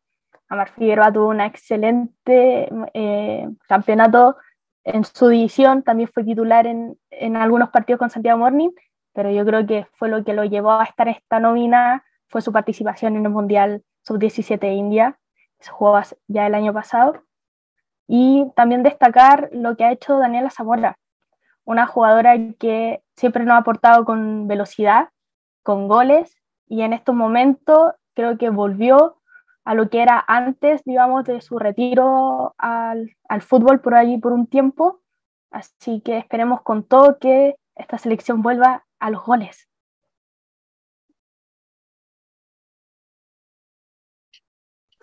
Amar Figueroa tuvo un excelente eh, campeonato en su división, también fue titular en, en, algunos partidos con Santiago Morning, pero yo creo que fue lo que lo llevó a estar esta nómina, fue su participación en el Mundial Sub-17 de India, se jugó ya el año pasado, y también destacar lo que ha hecho Daniela Zamora, una jugadora que siempre nos ha aportado con velocidad, con goles, y en estos momentos creo que volvió a lo que era antes, digamos, de su retiro al, al fútbol por allí por un tiempo. Así que esperemos con todo que esta selección vuelva a los goles.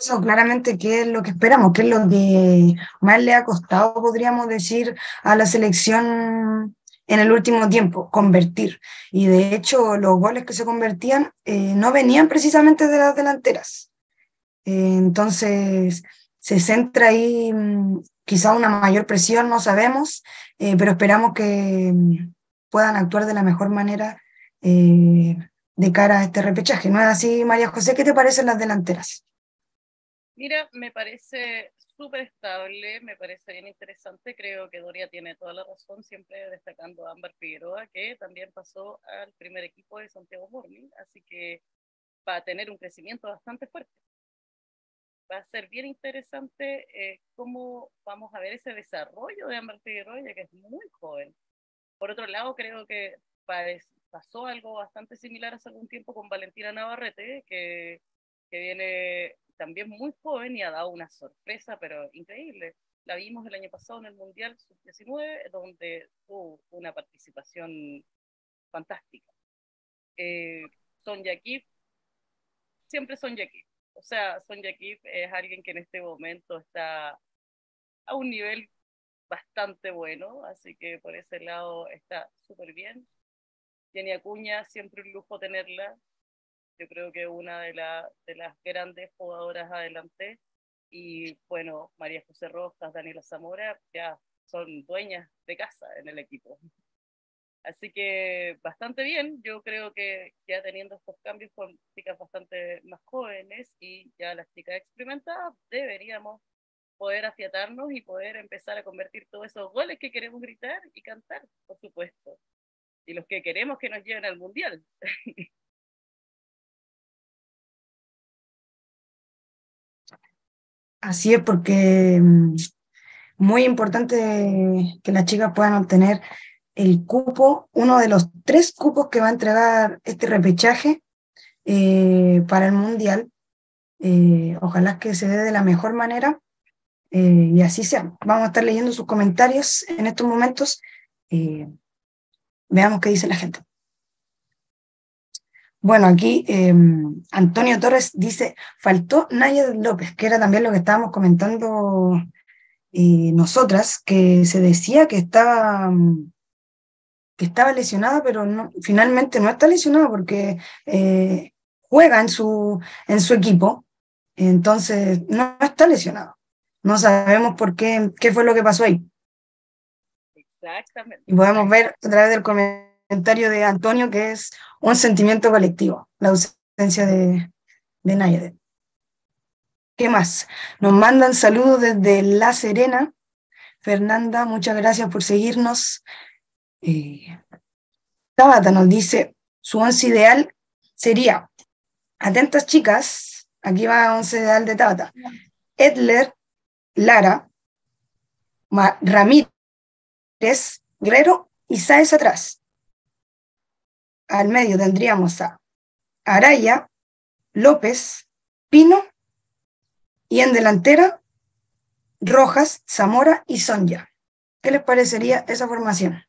Eso claramente qué es lo que esperamos, qué es lo que más le ha costado, podríamos decir, a la selección en el último tiempo, convertir. Y de hecho los goles que se convertían eh, no venían precisamente de las delanteras, entonces, se centra ahí mm, quizá una mayor presión, no sabemos, eh, pero esperamos que mm, puedan actuar de la mejor manera eh, de cara a este repechaje. ¿No es así, María José? ¿Qué te parecen las delanteras? Mira, me parece súper estable, me parece bien interesante. Creo que Doria tiene toda la razón, siempre destacando a Ámbar Figueroa, que también pasó al primer equipo de Santiago Morning, así que va a tener un crecimiento bastante fuerte. va a ser bien interesante eh, cómo vamos a ver ese desarrollo de Amber Figueroa, que es muy joven. Por otro lado, creo que pasó algo bastante similar hace algún tiempo con Valentina Navarrete, que viene también muy joven y ha dado una sorpresa, pero increíble. La vimos el año pasado en el Mundial Sub-19, donde tuvo una participación fantástica. Eh, Sonja Kif, siempre Sonja Kif. O sea, Sonja Kif es alguien que en este momento está a un nivel bastante bueno, así que por ese lado está súper bien. Jenny Acuña, siempre un lujo tenerla. Yo creo que una de, de las grandes jugadoras adelante. Y bueno, María José Rojas, Daniela Zamora, ya son dueñas de casa en el equipo. Así que bastante bien, yo creo que ya teniendo estos cambios con chicas bastante más jóvenes y ya las chicas experimentadas, deberíamos poder afiatarnos y poder empezar a convertir todos esos goles que queremos gritar y cantar, por supuesto. Y los que queremos que nos lleven al mundial. Así es, porque mm, muy importante que las chicas puedan obtener el cupo, uno de los tres cupos que va a entregar este repechaje eh, para el Mundial. Eh, ojalá que se dé de la mejor manera eh, y así sea. Vamos a estar leyendo sus comentarios en estos momentos. veamos qué dice la gente. Bueno, aquí em, Antonio Torres dice, faltó Naya López, que era también lo que estábamos comentando nosotras, que se decía que estaba que estaba lesionada, pero no, finalmente no está lesionada porque eh, juega en su, en su equipo, entonces no está lesionado. No sabemos por qué, qué fue lo que pasó ahí. Exactamente. Y podemos ver a través del comentario de Antonio que es un sentimiento colectivo, la ausencia de, de Nayade. ¿Qué más? Nos mandan saludos desde La Serena. Fernanda, muchas gracias por seguirnos. Eh, Tabata nos dice, su once ideal sería, atentas chicas, aquí va once ideal de Tabata, Edler, Lara, Ramírez, Guerrero y Sáez atrás. Al medio tendríamos a Araya, López, Pino y en delantera Rojas, Zamora y Sonja. ¿Qué les parecería esa formación?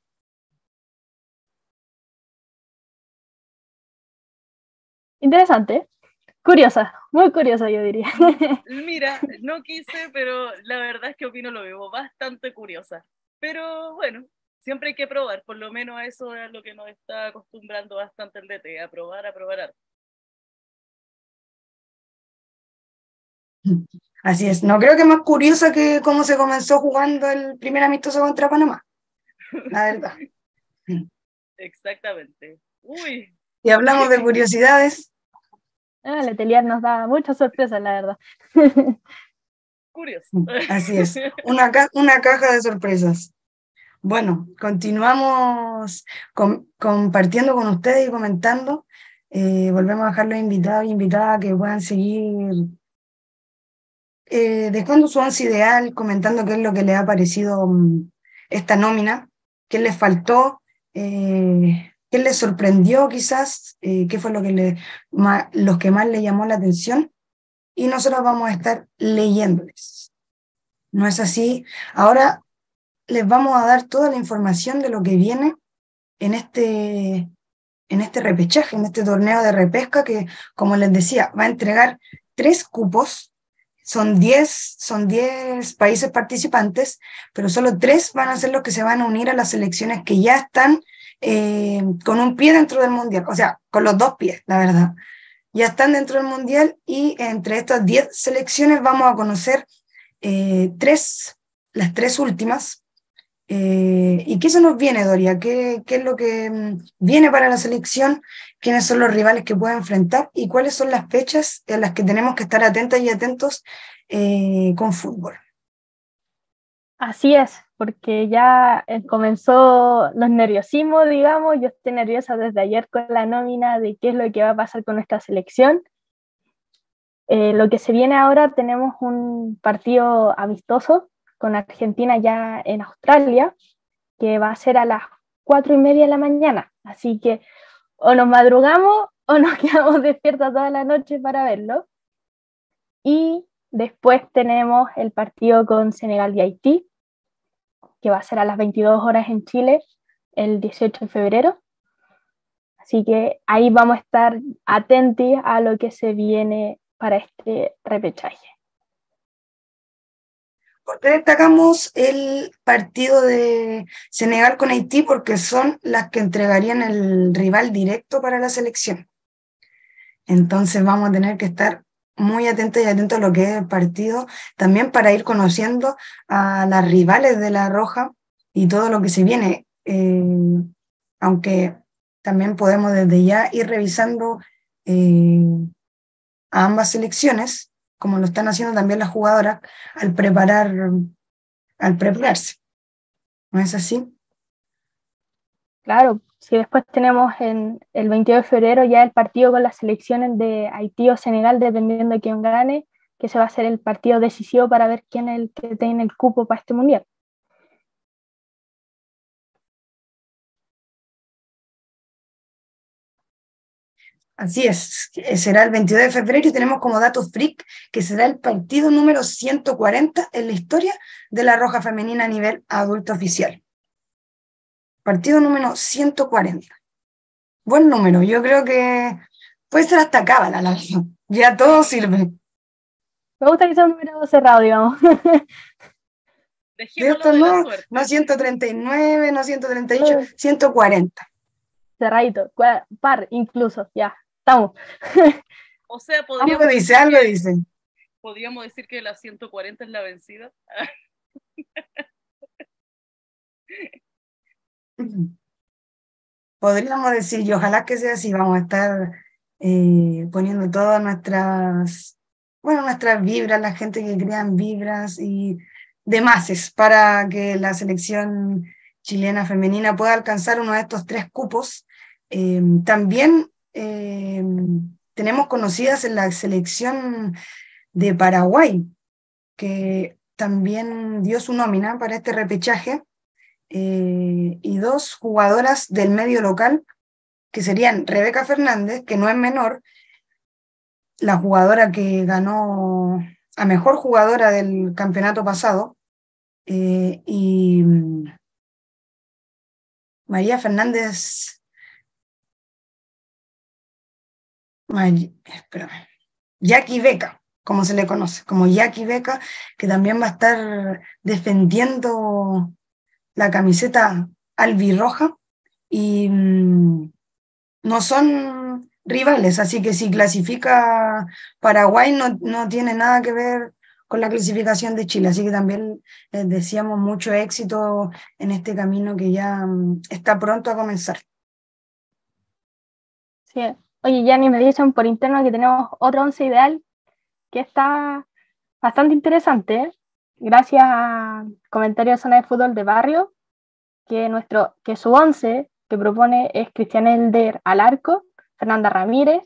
Interesante. Curiosa, muy curiosa yo diría. Mira, no quise, pero la verdad es que opino lo mismo, bastante curiosa. Pero bueno, siempre hay que probar, por lo menos eso es lo que nos está acostumbrando bastante el DT, a probar, a probar. Así es, no creo que más curiosa que cómo se comenzó jugando el primer amistoso contra Panamá, la verdad. Exactamente. Uy, y hablamos de curiosidades. Ah, Letelier nos da muchas sorpresas, la verdad. Curioso. Así es, una, una caja de sorpresas. Bueno, continuamos compartiendo con ustedes y comentando. Eh, volvemos a dejar los invitados y invitadas que puedan seguir eh, dejando su once ideal, comentando qué es lo que les ha parecido mm, esta nómina, qué les faltó, eh, ¿Qué les sorprendió quizás? Eh, ¿Qué fue lo que, le, más, los que más le llamó la atención? Y nosotros vamos a estar leyéndoles. ¿No es así? Ahora les vamos a dar toda la información de lo que viene en este, en este repechaje, en este torneo de repesca que, como les decía, va a entregar tres cupos. Son 10 son diez países participantes, pero solo tres van a ser los que se van a unir a las selecciones que ya están eh, con un pie dentro del mundial, o sea, con los dos pies, la verdad. Ya están dentro del mundial y entre estas 10 selecciones vamos a conocer eh, tres, las tres últimas. Eh, ¿Y qué se nos viene, Doria? ¿Qué, ¿Qué, es lo que mm, viene para la selección? ¿Quiénes son los rivales que puede enfrentar? ¿Y cuáles son las fechas en las que tenemos que estar atentas y atentos con fútbol? Así es, porque ya eh, comenzó los nerviosismos, digamos, yo estoy nerviosa desde ayer con la nómina de qué es lo que va a pasar con nuestra selección. Eh, lo que se viene ahora, tenemos un partido amistoso con Argentina ya en Australia, que va a ser a las cuatro y media de la mañana. Así que o nos madrugamos o nos quedamos despiertas toda la noche para verlo. Y después tenemos el partido con Senegal y Haití, que va a ser a las 22 horas en Chile el 18 de febrero. Así que ahí vamos a estar atentos a lo que se viene para este repechaje. ¿Por qué destacamos el partido de Senegal con Haití? Porque son las que entregarían el rival directo para la selección. Entonces vamos a tener que estar muy atentos y atentos a lo que es el partido, también para ir conociendo a las rivales de la Roja y todo lo que se viene. Eh, aunque también podemos desde ya ir revisando eh, a ambas selecciones, como lo están haciendo también las jugadoras al preparar, al prepararse. ¿No es así? Claro, si después tenemos en el 22 de febrero ya el partido con las selecciones de Haití o Senegal, dependiendo de quién gane, que se va a ser el partido decisivo para ver quién es el que tiene el cupo para este mundial. Así es, será el 22 de febrero y tenemos como dato freak que será el partido número 140 en la historia de la Roja Femenina a nivel adulto oficial. Partido número 140. Buen número, yo creo que puede ser hasta cábala la Ya todo sirve. Me gusta que sea un número cerrado, digamos. no, no 139, no 138, 140. Cerradito, par incluso, ya. Estamos. O sea, podríamos. Algo dice, algo dice. Podríamos decir que la 140 es la vencida. Podríamos decir, y ojalá que sea así, vamos a estar eh, poniendo todas nuestras, bueno, nuestras vibras, la gente que crean vibras y demás para que la selección chilena femenina pueda alcanzar uno de estos tres cupos. Eh, también eh, tenemos conocidas en la selección de Paraguay, que también dio su nómina para este repechaje, eh, y dos jugadoras del medio local, que serían Rebeca Fernández, que no es menor, la jugadora que ganó a mejor jugadora del campeonato pasado, eh, y María Fernández Jackie Beca, como se le conoce, como Jackie Beca, que también va a estar defendiendo la camiseta albirroja. Y mm, no son rivales, así que si clasifica Paraguay no, no tiene nada que ver con la clasificación de Chile, así que también les deseamos mucho éxito en este camino que ya mm, está pronto a comenzar. Sí, Oye, Yanni, me dicen por interno que tenemos otro once ideal que está bastante interesante. ¿eh? Gracias a comentarios de zona de fútbol de barrio, que, nuestro, que su once que propone es Cristian Elder al arco, Fernanda Ramírez,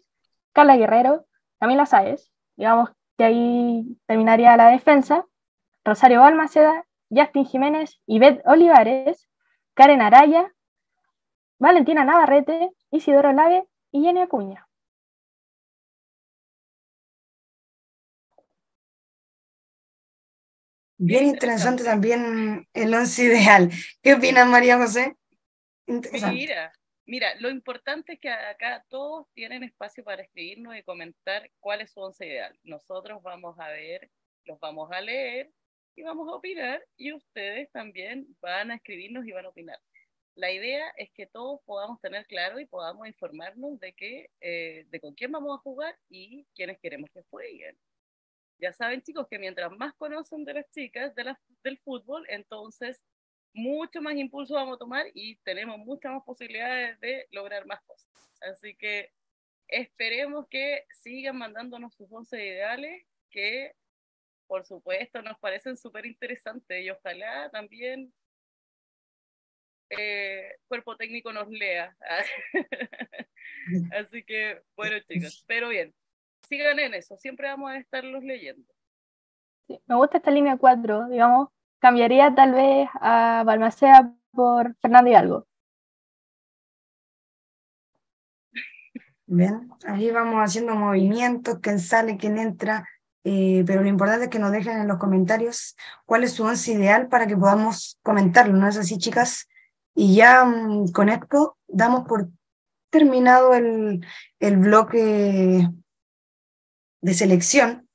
Carla Guerrero, Camila Sáez, digamos que ahí terminaría la defensa, Rosario Balmaceda, Justin Jiménez, Ivette Olivares, Karen Araya, Valentina Navarrete, Isidoro Lave y Jenny Acuña. Bien interesante también el once ideal. ¿Qué opinas, María José? Mira, mira, lo importante es que acá todos tienen espacio para escribirnos y comentar cuál es su once ideal. Nosotros vamos a ver, los vamos a leer y vamos a opinar y ustedes también van a escribirnos y van a opinar la idea es que todos podamos tener claro y podamos informarnos de, que, eh, de con quién vamos a jugar y quiénes queremos que jueguen. Ya saben, chicos, que mientras más conocen de las chicas de del fútbol, entonces mucho más impulso vamos a tomar y tenemos muchas más posibilidades de lograr más cosas. Así que esperemos que sigan mandándonos sus once ideales, que por supuesto nos parecen súper interesantes y ojalá también eh, cuerpo técnico nos lea. Así que, bueno chicos, pero bien. sigan en eso, siempre vamos a estarlos leyendo. me gusta esta línea 4, digamos, cambiaría tal vez a Balmacea por Fernando Hidalgo. Bien, ahí vamos haciendo movimientos, quién sale, quién entra, eh, pero lo importante es que nos dejen en los comentarios cuál es su once ideal para que podamos comentarlo, ¿no es así, chicas? Y ya mm, con esto damos por terminado el, el bloque de selección,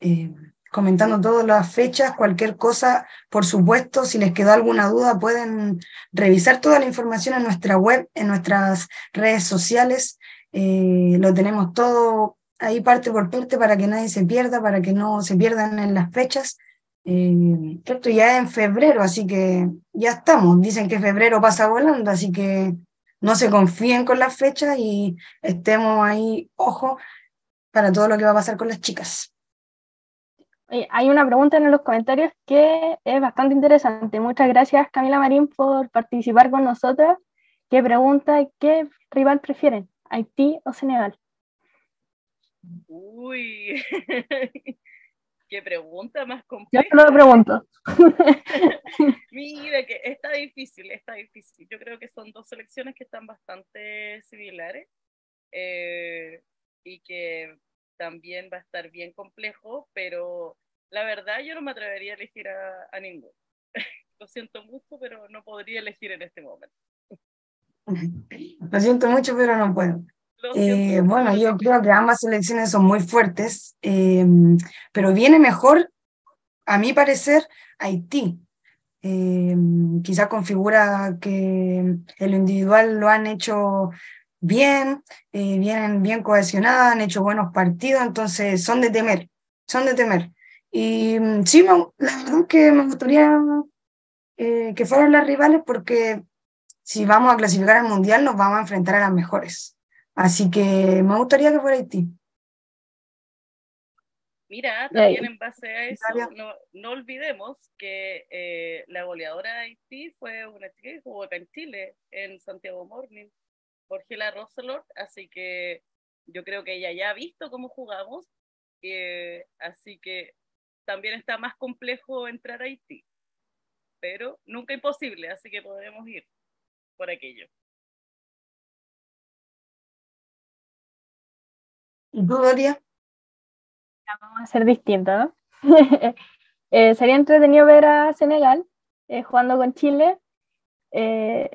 eh, comentando todas las fechas, cualquier cosa, por supuesto, si les quedó alguna duda, pueden revisar toda la información en nuestra web, en nuestras redes sociales, eh, lo tenemos todo ahí parte por parte para que nadie se pierda, para que no se pierdan en las fechas. Eh, esto ya es en febrero, así que ya estamos. Dicen que febrero pasa volando, así que no se confíen con las fechas y estemos ahí, ojo, para todo lo que va a pasar con las chicas. Hay una pregunta en los comentarios que es bastante interesante. Muchas gracias Camila Marín por participar con nosotras. ¿Qué pregunta, qué rival prefieren? ¿Haití o Senegal? Uy, qué pregunta más compleja. Yo lo pregunto. Mira, que está difícil, está difícil. Yo creo que son dos selecciones que están bastante similares eh, y que también va a estar bien complejo, pero la verdad yo no me atrevería a elegir a, a ninguno. Lo siento mucho, pero no podría elegir en este momento. Lo siento mucho, pero no puedo. Eh, bueno, yo creo que ambas selecciones son muy fuertes, eh, pero viene mejor, a mi parecer, Haití. Eh, quizá configura que en lo individual lo han hecho bien, vienen bien cohesionadas, han hecho buenos partidos, entonces son de temer, son de temer. Y mm, sí, la verdad que me gustaría que fueran las rivales porque si vamos a clasificar al Mundial nos vamos a enfrentar a las mejores. Así que me gustaría que fuera Haití. Mira, también en base a eso, no, olvidemos que eh, la goleadora de Haití fue una chica que jugó acá en Chile, en Santiago Morning, Jorgela Roselort, así que yo creo que ella ya ha visto cómo jugamos, eh, así que también está más complejo entrar a Haití, pero nunca imposible, así que podremos ir por aquello. Tú, Doria? Vamos a ser distintos, eh, sería entretenido ver a Senegal eh, jugando con Chile. Eh,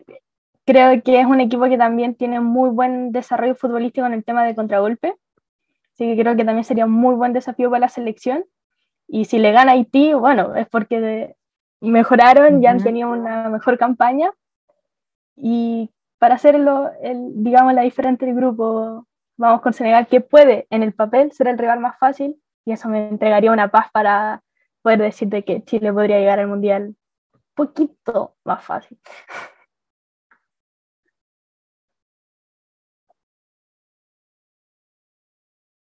creo que es un equipo que también tiene muy buen desarrollo futbolístico en el tema de contragolpe. Así que creo que también sería un muy buen desafío para la selección. Y si le gana Haití, bueno, es porque mejoraron, ya han tenido una mejor campaña. Y para hacerlo, el, digamos, la diferente del grupo vamos con Senegal, que puede en el papel ser el rival más fácil, y eso me entregaría una paz para poder decirte que Chile podría llegar al Mundial un poquito más fácil.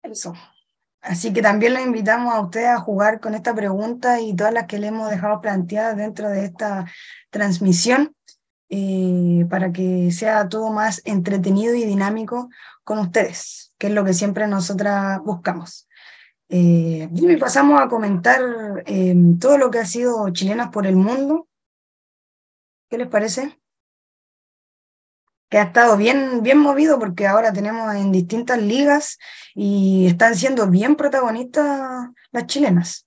Eso. Así que también los invitamos a ustedes a jugar con esta pregunta y todas las que le hemos dejado planteadas dentro de esta transmisión. Eh, para que sea todo más entretenido y dinámico con ustedes, que es lo que siempre nosotras buscamos. Eh, y pasamos a comentar eh, todo lo que ha sido Chilenas por el Mundo. ¿Qué les parece? Que ha estado bien, bien movido porque ahora tenemos en distintas ligas y están siendo bien protagonistas las chilenas.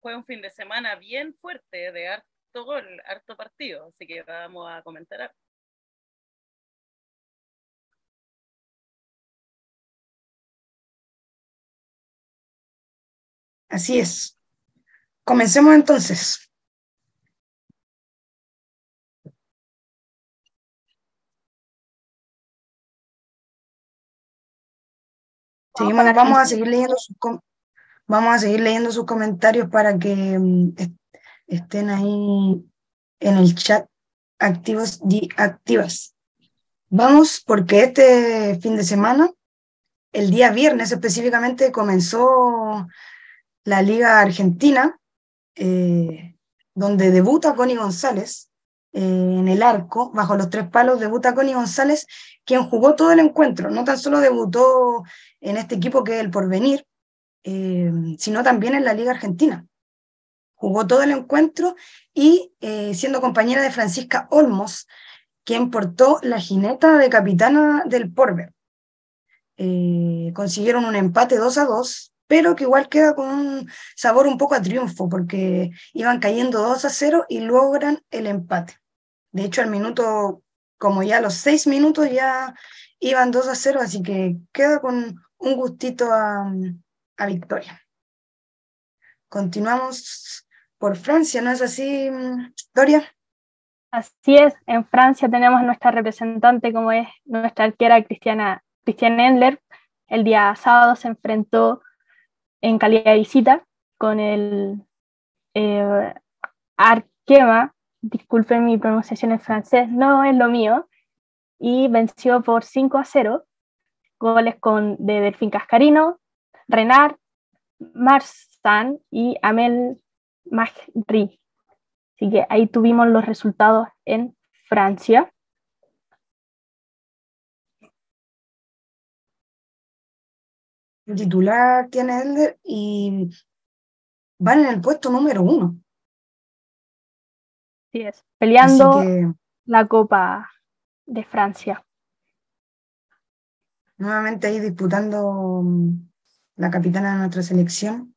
Fue un fin de semana bien fuerte de harto gol, harto partido, así que vamos a comentar. Así es. Comencemos entonces. Seguimos, vamos a seguir leyendo sus vamos a seguir leyendo sus comentarios para que mm, estén ahí en el chat activos y activas. Vamos porque este fin de semana, el día viernes específicamente, comenzó la Liga Argentina, eh, donde debuta Connie González eh, en el arco, bajo los tres palos, debuta Connie González, quien jugó todo el encuentro. No tan solo debutó en este equipo que es el Porvenir, eh, sino también en la Liga Argentina. Jugó todo el encuentro y siendo compañera de Francisca Olmos, quien portó la jineta de capitana del Porver. consiguieron un empate 2 a 2 pero que igual queda con un sabor un poco a triunfo, porque iban cayendo 2 a 0 y logran el empate. De hecho, al minuto, como ya a los 6 minutos ya iban 2 a 0, así que queda con un gustito a, a victoria. Continuamos por Francia, ¿no es así, Doria? Así es, en Francia tenemos nuestra representante como es nuestra arquera Cristiana, Cristian Endler. El día sábado se enfrentó en calidad de visita con el eh, Arquema, disculpen mi pronunciación en francés, no es lo mío, y venció por 5 a 0, goles con, de Delfín Cascarino, Renard, Marsan y Amel Magri. Así que ahí tuvimos los resultados en Francia. Titular tiene Elder y van en el puesto número uno. Sí es, peleando la Copa de Francia. Nuevamente ahí disputando mm, la capitana de nuestra selección,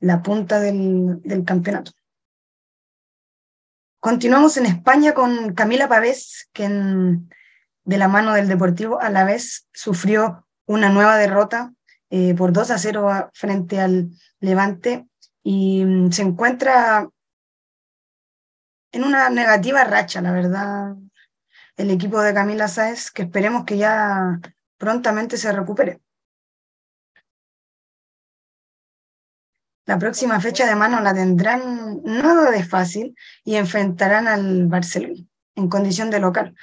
la punta del, del campeonato. Continuamos en España con Camila Pavés, que de la mano del Deportivo a la vez sufrió una nueva derrota eh, por 2 a 0 frente al Levante y mm, se encuentra en una negativa racha, la verdad, el equipo de Camila Sáez, que esperemos que ya prontamente se recupere. La próxima fecha de mano la tendrán nada de fácil y enfrentarán al Barcelona en condición de local.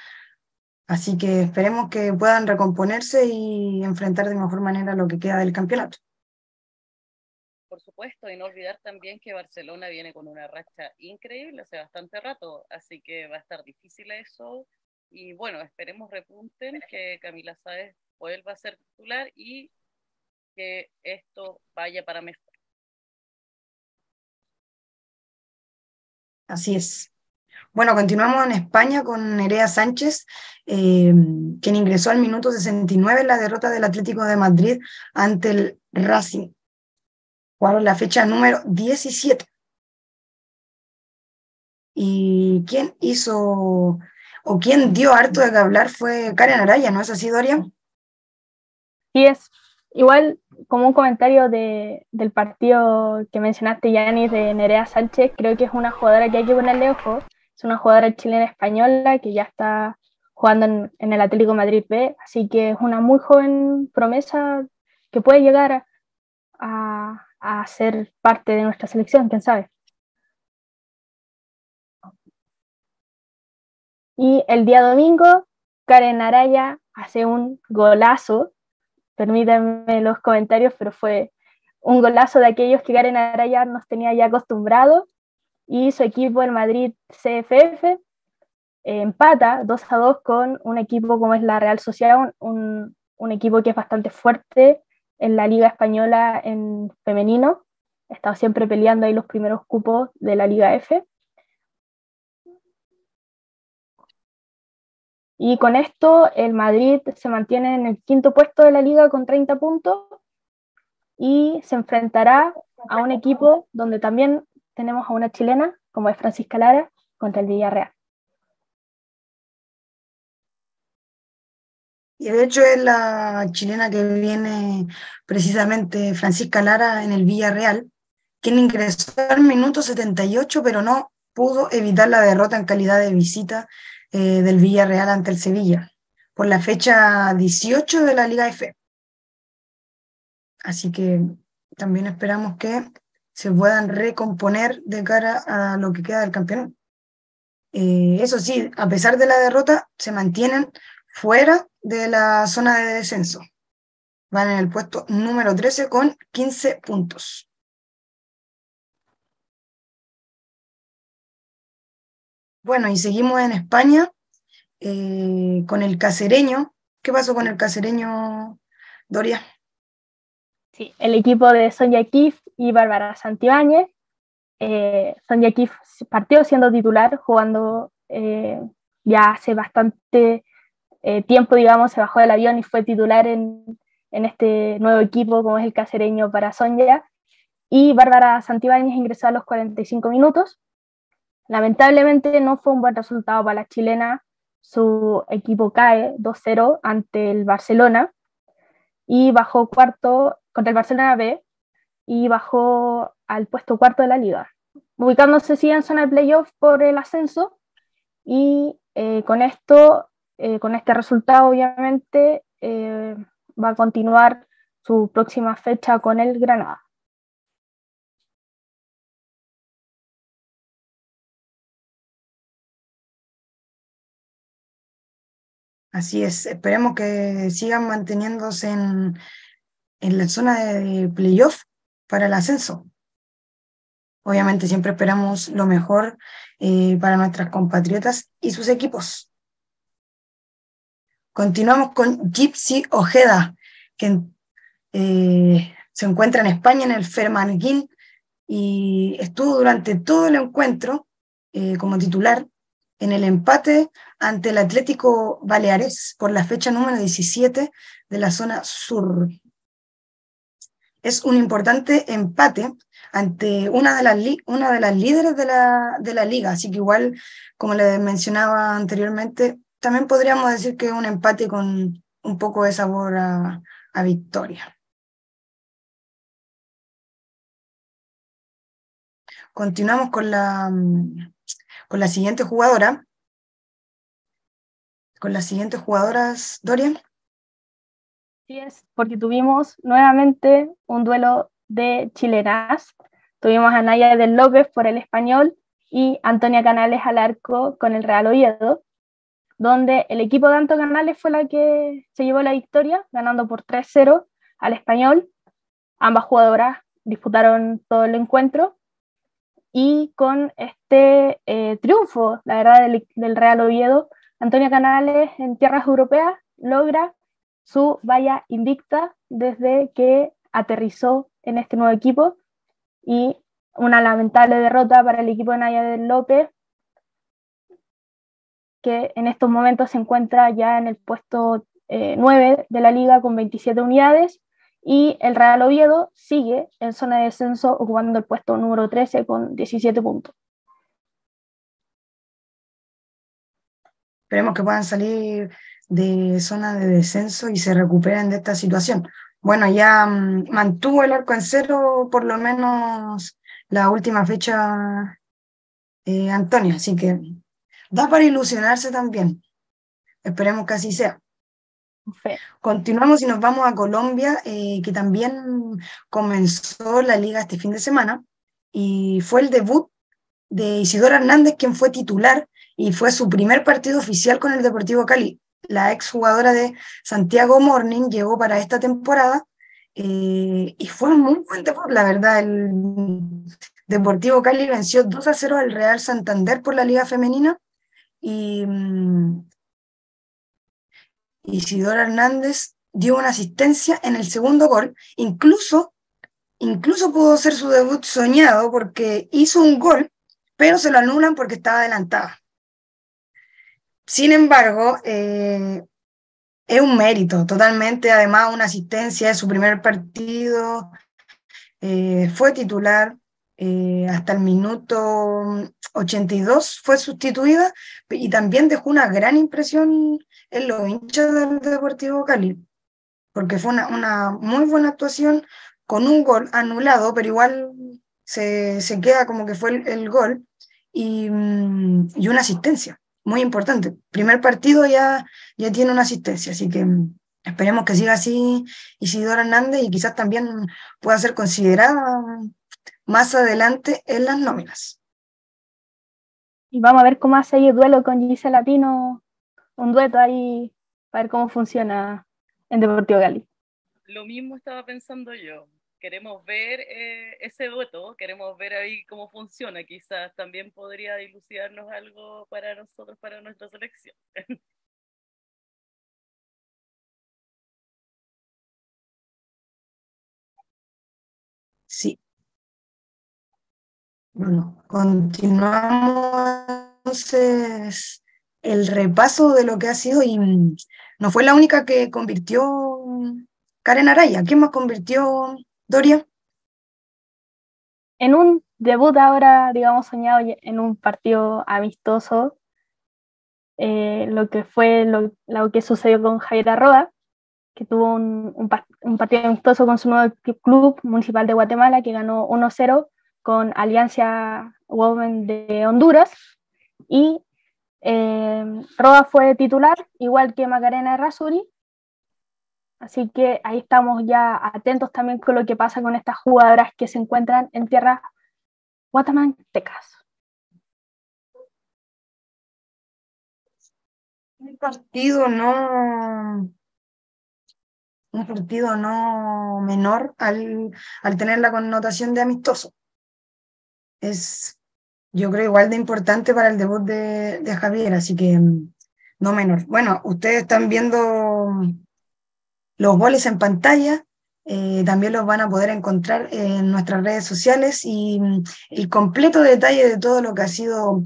Así que esperemos que puedan recomponerse y enfrentar de mejor manera lo que queda del campeonato. Por supuesto, y no olvidar también que Barcelona viene con una racha increíble hace bastante rato, así que va a estar difícil eso. Y bueno, esperemos repunten, que Camila Sáez vuelva a ser titular y que esto vaya para mejor. Así es. Bueno, continuamos en España con Nerea Sánchez, eh, quien ingresó al minuto 69 en la derrota del Atlético de Madrid ante el Racing. Jugaron la fecha número 17. Y quien hizo o quien dio harto de que hablar fue Karen Araya, ¿no es así, Doria? Sí, es igual como un comentario de, del partido que mencionaste, Yanis, de Nerea Sánchez, creo que es una jugadora que hay que ponerle ojo, es una jugadora chilena española que ya está jugando en, el Atlético Madrid B, así que es una muy joven promesa que puede llegar a, ser parte de nuestra selección, quién sabe. Y el día domingo, Karen Araya hace un golazo. Permítanme los comentarios, pero fue un golazo de aquellos que Karen Araya nos tenía ya acostumbrados y su equipo, el Madrid CFF, empata 2 a 2 con un equipo como es la Real Sociedad, un, un, equipo que es bastante fuerte en la Liga Española en femenino. Ha estado siempre peleando ahí los primeros cupos de la Liga F. Y con esto el Madrid se mantiene en el quinto puesto de la liga con 30 puntos y se enfrentará a un equipo donde también tenemos a una chilena, como es Francisca Lara, contra el Villarreal. Y de hecho es la chilena que viene precisamente Francisca Lara en el Villarreal, quien ingresó al minuto 78, pero no pudo evitar la derrota en calidad de visita eh, del Villarreal ante el Sevilla, por la fecha 18 de la Liga F. Así que también esperamos que se puedan recomponer de cara a lo que queda del campeonato. Eh, eso sí, a pesar de la derrota, se mantienen fuera de la zona de descenso. Van en el puesto número 13 con 15 puntos. Bueno, y seguimos en España eh, con el casereño. ¿Qué pasó con el casereño, Doria? Sí, el equipo de Sonia Kif y Bárbara Santibáñez. Eh, Sonia Kif partió siendo titular, jugando eh, ya hace bastante eh, tiempo, digamos, se bajó del avión y fue titular en, en este nuevo equipo, como es el casereño para Sonia. Y Bárbara Santibáñez ingresó a los 45 minutos. Lamentablemente no fue un buen resultado para la chilena. Su equipo cae 2-0 ante el Barcelona y bajó cuarto contra el Barcelona B y bajó al puesto cuarto de la liga, ubicándose sí en zona de playoff por el ascenso y eh, con esto, eh, con este resultado obviamente eh, va a continuar su próxima fecha con el Granada. Así es, esperemos que sigan manteniéndose en, la zona de playoff para el ascenso. Obviamente siempre esperamos lo mejor eh, para nuestras compatriotas y sus equipos. Continuamos con Gypsy Ojeda, que eh, se encuentra en España en el Fermanguín y estuvo durante todo el encuentro eh, como titular en el empate ante el Atlético Baleares por la fecha número 17 de la zona sur. Es un importante empate ante una de las, una de las líderes de la, de la liga, así que igual, como les mencionaba anteriormente, también podríamos decir que es un empate con un poco de sabor a, a victoria. Continuamos con la, con la siguiente jugadora. Con las siguientes jugadoras, Dorian. Sí es, porque tuvimos nuevamente un duelo de chilenas. Tuvimos a Naya del López por el español y Antonia Canales al arco con el Real Oviedo, donde el equipo de Anto Canales fue la que se llevó la victoria, ganando por 3-0 al español. Ambas jugadoras disputaron todo el encuentro y con este eh, triunfo, la verdad, del, Real Oviedo, Antonio Canales en tierras europeas logra su valla invicta desde que aterrizó en este nuevo equipo y una lamentable derrota para el equipo de Naya del López, que en estos momentos se encuentra ya en el puesto 9 eh, de la liga con 27 unidades y el Real Oviedo sigue en zona de descenso ocupando el puesto número 13 con 17 puntos. Esperemos que puedan salir de zona de descenso y se recuperen de esta situación. Bueno, ya mm, mantuvo el arco en cero por lo menos la última fecha eh, Antonio, así que da para ilusionarse también. Esperemos que así sea. Continuamos y nos vamos a Colombia, eh, que también comenzó la liga este fin de semana y fue el debut de Isidora Hernández, quien fue titular y fue su primer partido oficial con el Deportivo Cali. La exjugadora de Santiago Morning llegó para esta temporada eh, y fue muy buen debut, la verdad. El Deportivo Cali venció 2 a 0 al Real Santander por la Liga Femenina y mm, Isidora Hernández dio una asistencia en el segundo gol, incluso, incluso pudo ser su debut soñado porque hizo un gol, pero se lo anulan porque estaba adelantada. Sin embargo, eh, es un mérito totalmente, además una asistencia de su primer partido, eh, fue titular eh, hasta el minuto 82, fue sustituida y también dejó una gran impresión en los hinchas del Deportivo Cali, porque fue una, muy buena actuación con un gol anulado, pero igual se, se queda como que fue el, gol y, mm, y, una asistencia, muy importante. Primer partido ya, ya tiene una asistencia, así que mm, esperemos que siga así Isidora Hernández y quizás también pueda ser considerada más adelante en las nóminas. Y vamos a ver cómo hace ahí el duelo con Gisela Pino un dueto ahí para ver cómo funciona en Deportivo Cali. Lo mismo estaba pensando yo, queremos ver eh, ese dueto, queremos ver ahí cómo funciona. Quizás también podría dilucidarnos algo para nosotros, para nuestra selección. Sí. Bueno, continuamos entonces el repaso de lo que ha sido y no fue la única que convirtió Karen Araya. ¿Quién más convirtió Doria? En un debut ahora, digamos, soñado en un partido amistoso, eh, lo que fue lo, que sucedió con Javier Arroa, que tuvo un, un, partido amistoso con su nuevo club municipal de Guatemala, que ganó 1-0 con Alianza Women de Honduras. Y eh, Roa fue titular, igual que Macarena Rasuri. Así que ahí estamos ya atentos también con lo que pasa con estas jugadoras que se encuentran en tierras guatemaltecas. Un partido no un partido no menor al, al tener la connotación de amistoso. Es yo creo igual de importante para el debut de, de Javier, así que mm, no menor. Bueno, ustedes están viendo los goles en pantalla, eh, también los van a poder encontrar en nuestras redes sociales y mm, el completo detalle de todo lo que ha sido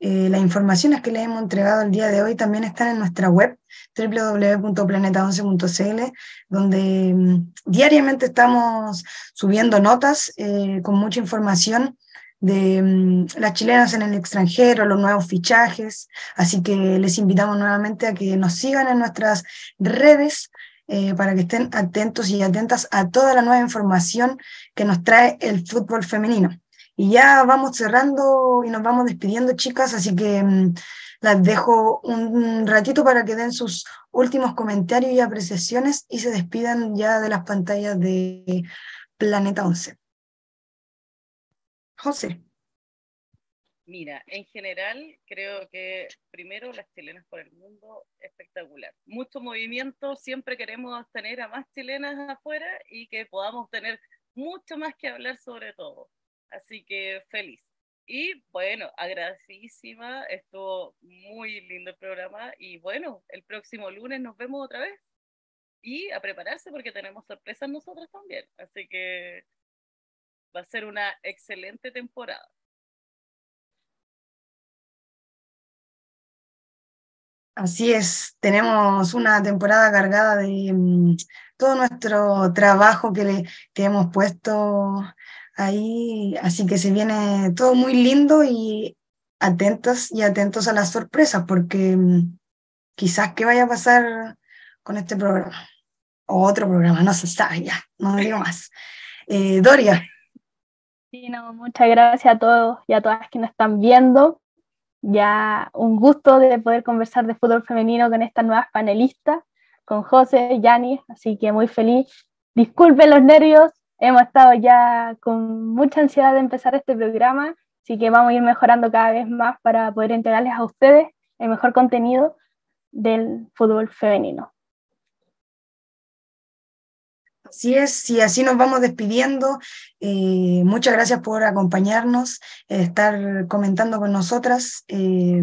eh, las informaciones que les hemos entregado el día de hoy también están en nuestra web www.planeta11.cl, donde mm, diariamente estamos subiendo notas eh, con mucha información de mm, las chilenas en el extranjero, los nuevos fichajes. Así que les invitamos nuevamente a que nos sigan en nuestras redes eh, para que estén atentos y atentas a toda la nueva información que nos trae el fútbol femenino. Y ya vamos cerrando y nos vamos despidiendo, chicas, así que mm, las dejo un ratito para que den sus últimos comentarios y apreciaciones y se despidan ya de las pantallas de Planeta 11. José. Mira, en general creo que primero las chilenas por el mundo, espectacular. Mucho movimiento, siempre queremos tener a más chilenas afuera y que podamos tener mucho más que hablar sobre todo. Así que feliz. Y bueno, agradecidísima, estuvo muy lindo el programa y bueno, el próximo lunes nos vemos otra vez y a prepararse porque tenemos sorpresas nosotros también. Así que Va a ser una excelente temporada. Así es, tenemos una temporada cargada de mm, todo nuestro trabajo que, le, que hemos puesto ahí, así que se viene todo muy lindo y atentos y atentos a las sorpresas, porque mm, quizás qué vaya a pasar con este programa o otro programa, no se sabe ya, no digo más. Eh, Doria, Sí, no, muchas gracias a todos y a todas que nos están viendo. Ya un gusto de poder conversar de fútbol femenino con estas nuevas panelistas, con José, Yanis, así que muy feliz. Disculpen los nervios, hemos estado ya con mucha ansiedad de empezar este programa, así que vamos a ir mejorando cada vez más para poder entregarles a ustedes el mejor contenido del fútbol femenino. Así es, y así nos vamos despidiendo. Eh, muchas gracias por acompañarnos, estar comentando con nosotras. Eh,